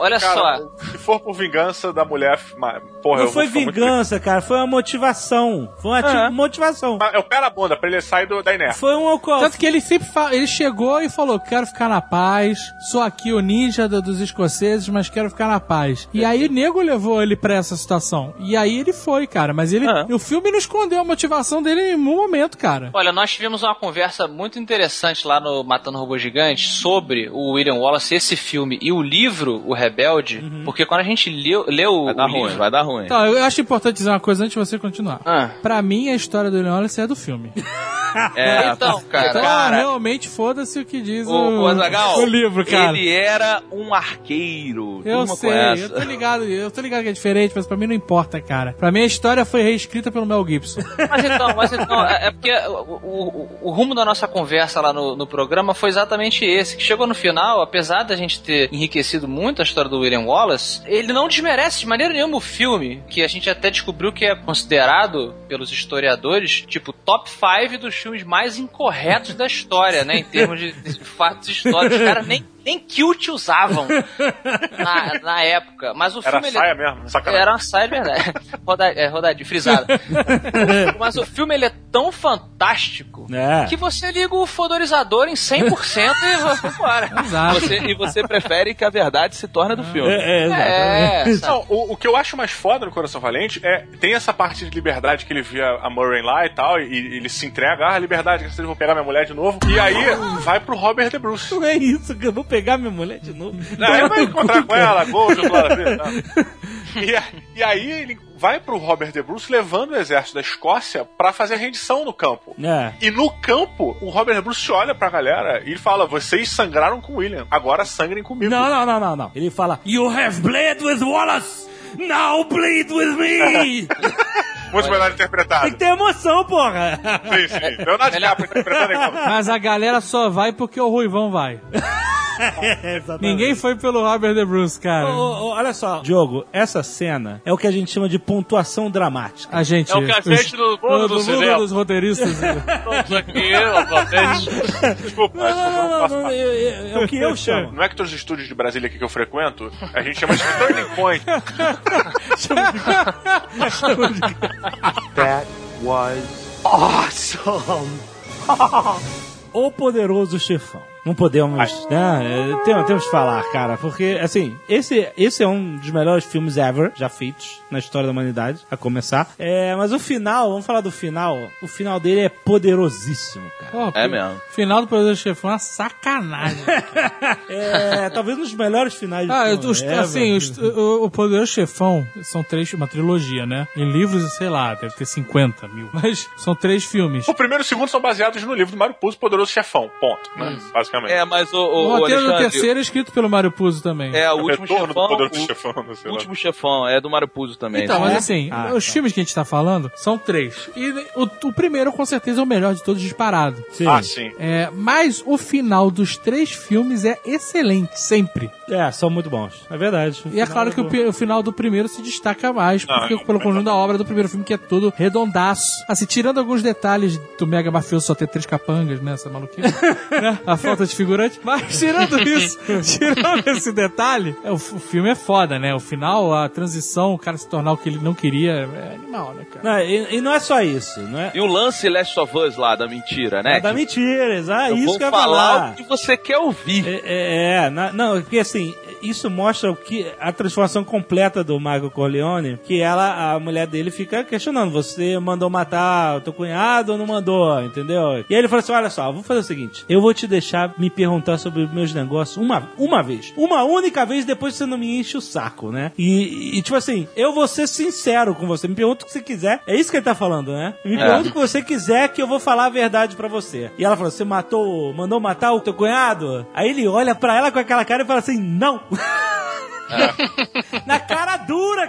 Olha Cara, só. se for por vingança da mulher, porra, Não eu foi ficar muito vingança, cara. Foi uma motivação. Foi uma É. motivação. triste. É o pé na bunda, pra ele sair do, da inércia. Foi Tanto que ele sempre fala, ele chegou e falou: quero ficar na paz, sou aqui o ninja do- dos escoceses, mas quero ficar na paz. E aí o nego levou ele pra essa situação. E aí ele foi, cara. Mas ele. Ah. O filme não escondeu a motivação dele em nenhum momento, cara. Olha, nós tivemos uma conversa muito interessante lá no Matando Robô Gigante sobre o William Wallace, esse filme e o livro, O Rebelde, porque quando a gente leu, leu Vai dar ruim, livro... vai dar ruim. Então, eu acho importante dizer uma coisa antes de você continuar. Ah, Pra mim, a história do William Wallace é do filme. É, então, cara, Então, cara, realmente, foda-se o que diz o, o, o Azaghal, o livro, cara. ele era um arqueiro. Eu sei, eu tô ligado, eu tô ligado que é diferente, mas pra mim não importa, cara. Pra mim a história foi reescrita pelo Mel Gibson. Mas então, mas então, é é porque o, o- o rumo da nossa conversa lá no, no programa foi exatamente esse, que chegou no final, apesar da gente ter enriquecido muito a história do William Wallace, ele não desmerece de maneira nenhuma o filme, que a gente até descobriu que é considerado pelos historiadores, tipo, top 5 dos filmes mais incorretos da história, né, em termos de, de fatos históricos. Os caras nem, nem kilt usavam na, na época, mas o Era filme... ele- saia mesmo, sacanagem. era uma saia de verdade. Roda, é, rodadinha, frisada. Mas o filme ele é tão fantástico É. que você liga o fodorizador em 100% e vai embora. Exato. Você- e você prefere que a verdade se torne do filme. É, é, É? Não, o, o que eu acho mais foda no Coração Valente é tem essa parte de liberdade que ele via a Murray lá e tal, e, e ele se entrega, ah, liberdade, que vocês vão pegar minha mulher de novo. E aí vai pro Robert De Bruce. Não é isso, que eu vou pegar minha mulher de novo. Aí ele vai encontrar com ela, gol, e, e aí ele vai pro Robert De Bruce levando o exército da Escócia pra fazer a rendição no campo. É. E no campo, o Robert De Bruce olha pra galera e ele fala: vocês sangraram com o William, agora sangrem comigo. Não, não, não, não, não. Ele fala: You have bled with Wallace! Now bleed with me! Muito melhor Tem interpretado. que ter emoção, porra! Sim, sim. Leonardo DiCaprio interpretando igual. Mas a galera só vai porque o Ruivão vai. Ninguém foi pelo Robert De Bruce, cara. Ô, ô, olha só, Diogo, essa cena é o que a gente chama de pontuação dramática. A gente. É o cafete do mundo do mundo cinema. dos roteiristas. Estamos aqui. Desculpa, Não, não, não, não, é, é- é o que eu chamo. Não é que todos os estúdios de Brasília aqui que eu frequento, a gente chama de turning point. That was awesome. O Poderoso Chefão. Não podemos, né? Tem- Temos que falar, cara, porque, assim, esse, esse é um dos melhores filmes ever já feitos na história da humanidade, a começar. É, mas o final, vamos falar do final. O final dele é poderosíssimo, cara. Pô, É mesmo. Final do Poderoso Chefão é uma sacanagem. É, talvez um dos melhores finais Ah, do filme os- ever. assim, os- o, o Poderoso Chefão são três, uma trilogia, né? Em livros, sei lá, deve ter 50 mil. Mas são três filmes. O primeiro e o segundo são baseados no livro do Mário Puzo, Poderoso Chefão. Ponto. Né? Basicamente. É, mas o, O, o, o roteiro do terceiro é escrito pelo Mário Puzo também. É, o o último retorno chefão. do o Chefão, não sei lá. último chefão é do Mário Puzo também. Então, né? mas É? assim, Ah, os tá. filmes que a gente tá falando são três. E o, o primeiro, com certeza, é o melhor de todos disparado. Sim. Ah, sim. É, mas o final dos três filmes é excelente, sempre. É, são muito bons. É verdade. E é claro que o, o o final do primeiro se destaca mais, Não, porque é, pelo conjunto da obra do primeiro filme, que é todo redondaço. Assim, tirando alguns detalhes do Mega Mafioso só ter três capangas, né? Essa maluquice, né? A falta de figurante. Mas tirando isso, tirando esse detalhe, é, o, o filme é foda, né? O final, a transição, o cara se tornar o que ele não queria, é animal, né, cara? Não, e, e não é só isso, não é? E o lance Last of Us lá, da mentira, né? É da mentira, exato. eu isso vou que eu falar falar. o que você quer ouvir. É, é, é, na- não, porque assim, isso mostra o que a transformação completa do Michael Corleone, que ela, a mulher dele fica questionando, você mandou matar o teu cunhado ou não mandou, entendeu? E aí ele fala assim, olha só, vou fazer o seguinte, eu vou te deixar me perguntar sobre os meus negócios uma, uma vez, uma única vez, depois você não me enche o saco, né? E, e, tipo assim, eu vou ser sincero com você, me pergunta o que você quiser, é isso que ele tá falando, né? Me pergunta o que você quiser que eu vou falar a verdade pra você. E ela falou, você matou, mandou matar o teu cunhado? Aí ele olha pra ela com aquela cara e fala assim, não! Na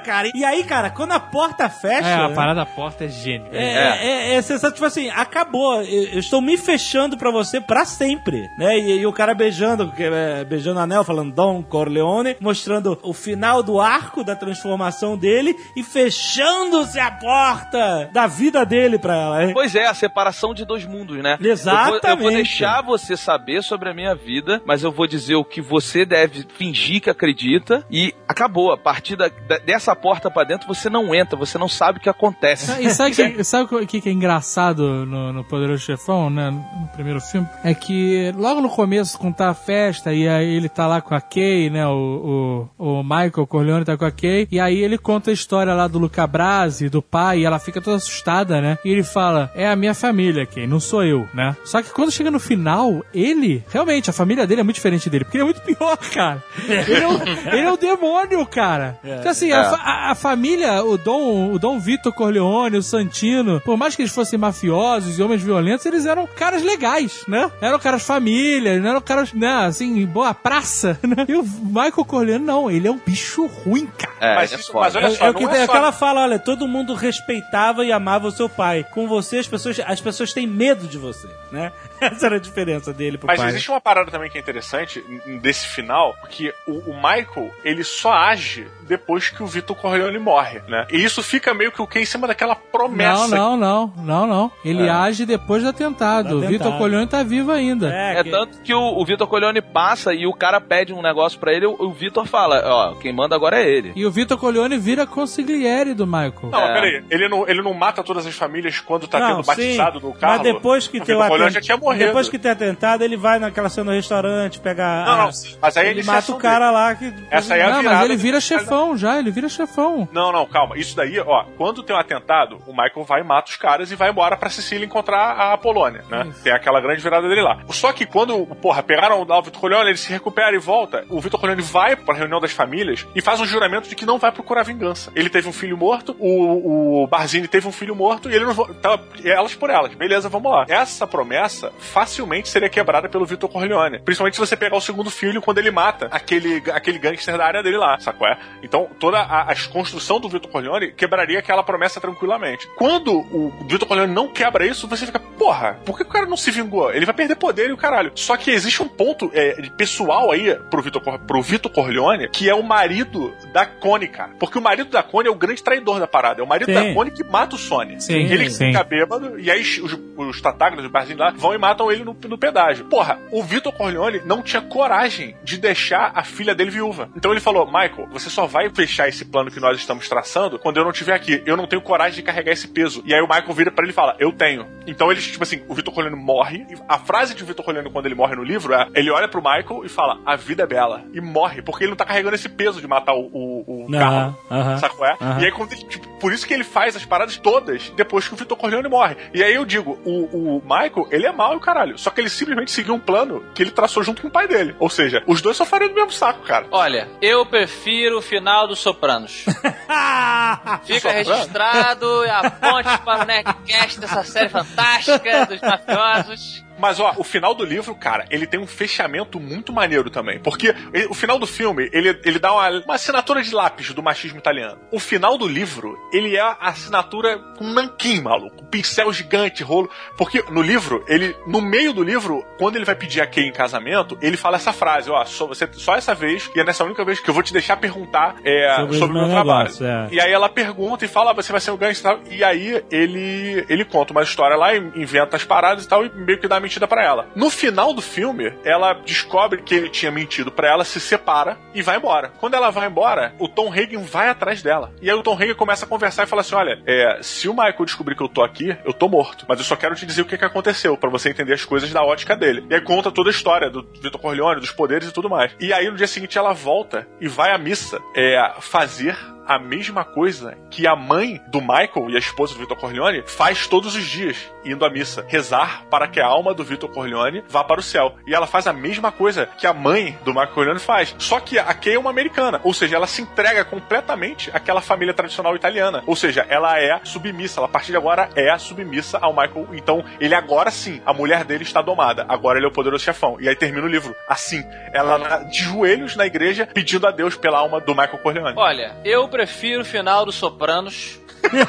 cara. E aí, cara, quando a porta fecha. É, a parada da porta é gênio. É, é, é, sensacional, tipo assim, acabou. Eu, eu estou me fechando pra você pra sempre, né? E, e o cara beijando, é, beijando o anel, falando Dom Corleone, mostrando o final do arco da transformação dele e fechando-se a porta da vida dele pra ela. hein? Pois é, a separação de dois mundos, né? Eu vou, eu Exatamente. vou deixar você saber sobre a minha vida, mas eu vou dizer o que você deve fingir que acredita e acabou. A partir da- da- dessa porta pra dentro, você não entra, você não sabe o que acontece. E sabe que, sabe o que, que é engraçado no, no Poderoso Chefão, né? No primeiro filme? É que logo no começo, quando tá a festa, e aí ele tá lá com a Kay, né? O, o, o Michael Corleone tá com a Kay, e aí ele conta a história lá do Luca Brasi, do pai, e ela fica toda assustada, né? E ele fala: É a minha família, Kay, não sou eu, né? Só que quando chega no final, ele, realmente, a família dele é muito diferente dele, porque ele é muito pior, cara. Ele é o, ele é o demônio, cara. Então, assim, a, É. fa- a, a família, o Dom, o Dom Vitor Corleone, o Santino, por mais que eles fossem mafiosos e homens violentos, eles eram caras legais, né? Eram caras família, não eram caras, né, assim, boa praça, né? E o Michael Corleone, não, ele é um bicho ruim, cara. É, Mas é isso- foda. mas olha É, só, é o que, é é o que só- fala, olha, todo mundo respeitava e amava o seu pai. Com você, as pessoas, as pessoas têm medo de você, né? Essa era a diferença dele pro Mas pai. existe uma parada também que é interessante desse final, porque o, o Michael, ele só age depois que o Vitor Corleone morre, né? E isso fica meio que o que em cima daquela promessa. Não, não, não, não, não. Ele É. age depois do atentado. Do O Vitor atentado. Corleone tá vivo ainda. É tanto que o, o Vitor Corleone passa e o cara pede um negócio pra ele, o, o Vitor fala, ó, quem manda agora é ele. E o Vitor Corleone vira consigliere do Michael. Não, É. mas peraí, ele não, ele não mata todas as famílias quando tá Não, tendo batizado sim, no carro. Mas depois que o tem o Vitor Corleone atent- já tinha morrido. Depois que tem atentado, ele vai naquela cena no restaurante, pegar. Não, a- não, sim, mas aí ele iniciação mata o cara lá que. Essa aí é a não, virada mas ele do- vira chefão já, ele vira chefão. Não, não, calma. Isso daí, ó, quando tem um atentado, o Michael vai e mata os caras e vai embora pra Sicília encontrar a Polônia, né? Tem aquela grande virada dele lá. Só que quando, porra, pegaram lá o Vitor Corleone, ele se recupera e volta, o Vitor Corleone vai pra reunião das famílias e faz um juramento de que não vai procurar vingança. Ele teve um filho morto, o, o Barzini teve um filho morto e ele não tá, elas por elas. Beleza, vamos lá. Essa promessa facilmente seria quebrada pelo Vitor Corleone. Principalmente se você pegar o segundo filho quando ele mata aquele, aquele gangster da área dele lá, sacou? É? Então, toda a, a construção do Vitor Corleone quebraria aquela promessa tranquilamente. Quando o Vitor Corleone não quebra isso, você fica, porra, por que o cara não se vingou? Ele vai perder poder e o caralho. Só que existe um ponto é, pessoal aí pro Vitor, pro Vitor Corleone, que é o marido da Connie, cara. Porque o marido da Connie é o grande traidor da parada. É o marido Sim. da Connie que mata o Sony. Sim, ele sim. fica bêbado, e aí os, os tatágoras, os barzinhos lá, vão e matam ele no, no pedágio. Porra, o Vitor Corleone não tinha coragem de deixar a filha dele viúva. Então ele falou: Michael, você só vai fechar esse plano que nós estamos traçando quando eu não estiver aqui. Eu não tenho coragem de carregar esse peso. E aí o Michael vira para ele e fala: Eu tenho. Então eles, tipo assim, o Vitor Corleone morre. A frase de Vitor Corleone quando ele morre no livro é: ele olha pro Michael e fala: A vida é bela. E morre, porque ele não tá carregando esse peso de matar o, o, o carro. aham, Sabe qual é? aham. E aí, quando ele, tipo, por isso que ele faz as paradas todas depois que o Vitor Corleone morre. E aí eu digo: o, o Michael, ele é mau e o caralho. Só que ele simplesmente seguiu um plano que ele traçou junto com o pai dele. Ou seja, os dois só fariam do mesmo saco, cara. Olha, eu prefiro o final dos Sopranos. Fica registrado e a ponte para o Nerdcast dessa série fantástica dos mafiosos. Mas ó, o final do livro, cara, ele tem um fechamento muito maneiro também. Porque ele- o final do filme, ele, ele dá uma, uma assinatura de lápis do machismo italiano. O final do livro, ele é a assinatura com nanquim, maluco. Um pincel gigante, rolo. Porque no livro, ele, no meio do livro, quando ele vai pedir a Kay em casamento, ele fala essa frase, ó, só, você, só essa vez, e é nessa única vez que eu vou te deixar perguntar é, Sobre sobre, o meu meu trabalho. negócio, é. E aí ela pergunta e fala, ah, você vai ser o gangster e tal. E aí ele, ele conta uma história lá, inventa as paradas e tal, e meio que dá uma mentira pra ela. No final do filme, ela descobre que ele tinha mentido pra ela, se separa e vai embora. Quando ela vai embora, o Tom Hagen vai atrás dela. E aí o Tom Hagen começa a conversar e fala assim: olha, é, se o Michael descobrir que eu tô aqui, eu tô morto. Mas eu só quero te dizer o que, que aconteceu, pra você entender as coisas da ótica dele. E aí conta toda a história do Vitor Corleone, dos poderes e tudo mais. E aí no dia seguinte ela volta e vai à missa é, fazer a mesma coisa que a mãe do Michael e a esposa do Vitor Corleone faz todos os dias, indo à missa. Rezar para que a alma do Vitor Corleone vá para o céu. E ela faz a mesma coisa que a mãe do Michael Corleone faz. Só que a Kay é uma americana. Ou seja, ela se entrega completamente àquela família tradicional italiana. Ou seja, ela é submissa. Ela, a partir de agora, é submissa ao Michael. Então, ele agora sim, a mulher dele está domada. Agora ele é o poderoso chefão. E aí termina o livro. Assim, ela de joelhos na igreja, pedindo a Deus pela alma do Michael Corleone. Olha, eu prefiro o final dos Sopranos.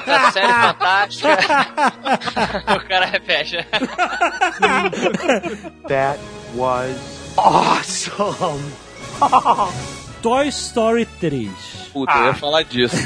Da série fantástica. o cara repete. That was awesome. Toy Story 3. Puta, eu ia falar disso,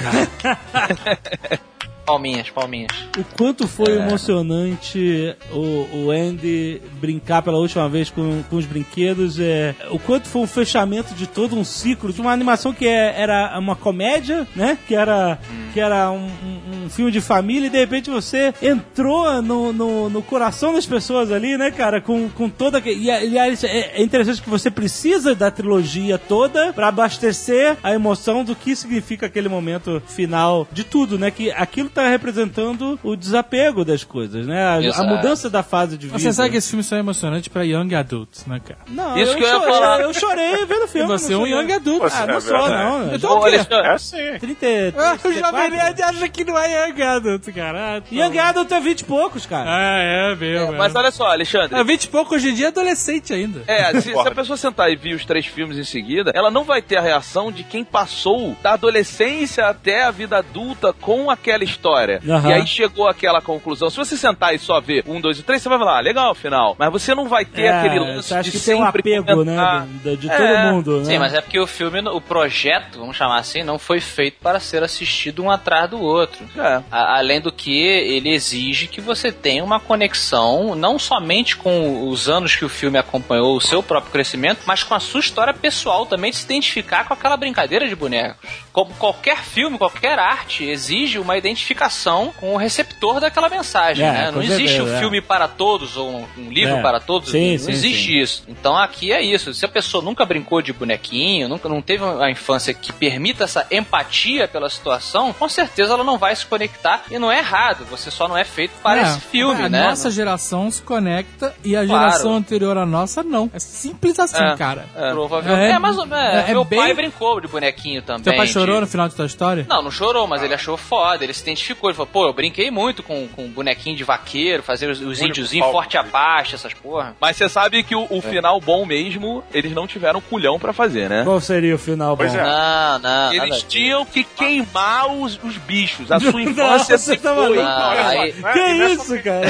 cara. Palminhas, palminhas. O quanto foi emocionante o, o Andy brincar pela última vez com, com os brinquedos. É, o quanto foi um fechamento de todo um ciclo, de uma animação que é- era uma comédia, né? Que era, que era um, um- um filme de família e de repente você entrou no, no, no coração das pessoas ali, né, cara? Com, com toda. E, aliás, é, é interessante que você precisa da trilogia toda pra abastecer a emoção do que significa aquele momento final de tudo, né? Que aquilo tá representando o desapego das coisas, né? A, a mudança da fase de vida. Você sabe que esse filme só é emocionante pra young adults, né, cara? Não, Isso eu, que eu ia chorei, falar. eu chorei vendo o E filme. você é não um sou- young adult. Você Ah, não é sou, não. Então Ô, o quê? É sim. 33, Ah, o 34. Jovem Nerd acha que não é young adult, cara. Ah, tá. Young Adult é 20 e poucos, cara. Ah, é mesmo. Mas olha só, Alexandre. É 20 e pouco hoje em dia é adolescente ainda. É, se, se a pessoa sentar e ver os três filmes em seguida, ela não vai ter a reação de quem passou da adolescência até a vida adulta com aquela história. E aí chegou àquela conclusão. Se você sentar e só ver um, dois e três, você vai falar, ah, legal, final. Mas você não vai ter É, aquele lance você acha de que tem um sempre apego, né? comentar. De, de É, todo mundo, né? Sim, mas é porque o filme, o projeto, vamos chamar assim, não foi feito para ser assistido um atrás do outro. É. A- além do que, ele exige que você tenha uma conexão não somente com os anos que o filme acompanhou o seu próprio crescimento, mas com a sua história pessoal também de se identificar com aquela brincadeira de bonecos. Como qualquer filme, qualquer arte exige uma identificação com o receptor daquela mensagem, É, né? Não existe certeza, um é. filme para todos ou um, um livro É. para todos. Sim, não sim, existe sim. isso. Então aqui é isso. Se a pessoa nunca brincou de bonequinho, nunca não teve a infância que permita essa empatia pela situação, com certeza ela não vai se conectar e não é errado. Você só não é feito para É, esse filme, a né? nossa geração se conecta e a Claro. geração anterior à nossa não. É simples assim, É. cara. Provavelmente. É, É, mas é, é meu bem- pai brincou de bonequinho também. Seu pai chorou de- no final de tua história? Não, não chorou, mas ele achou foda, ele se identificou. Ele falou, pô, eu brinquei muito com, com bonequinho de vaqueiro, fazer os, os índiozinhos forte abaixo, essas porra. Mas você sabe que o, o final bom mesmo, eles não tiveram culhão pra fazer, né? Qual seria o final Pois bom? é. Não, não. Eles tinham que queimar os, os bichos. A sua infância você se foi. Ah, aí- é- Que é isso, cara?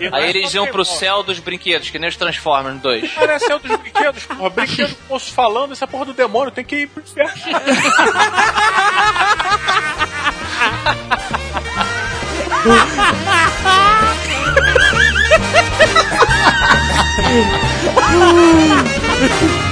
é Aí eles iam pro queimar. céu dos brinquedos, que nem os Transformers 2. Cara, é o dos brinquedos, porra. Brinquedo posso falando, essa porra do demônio tem que ir pro inferno.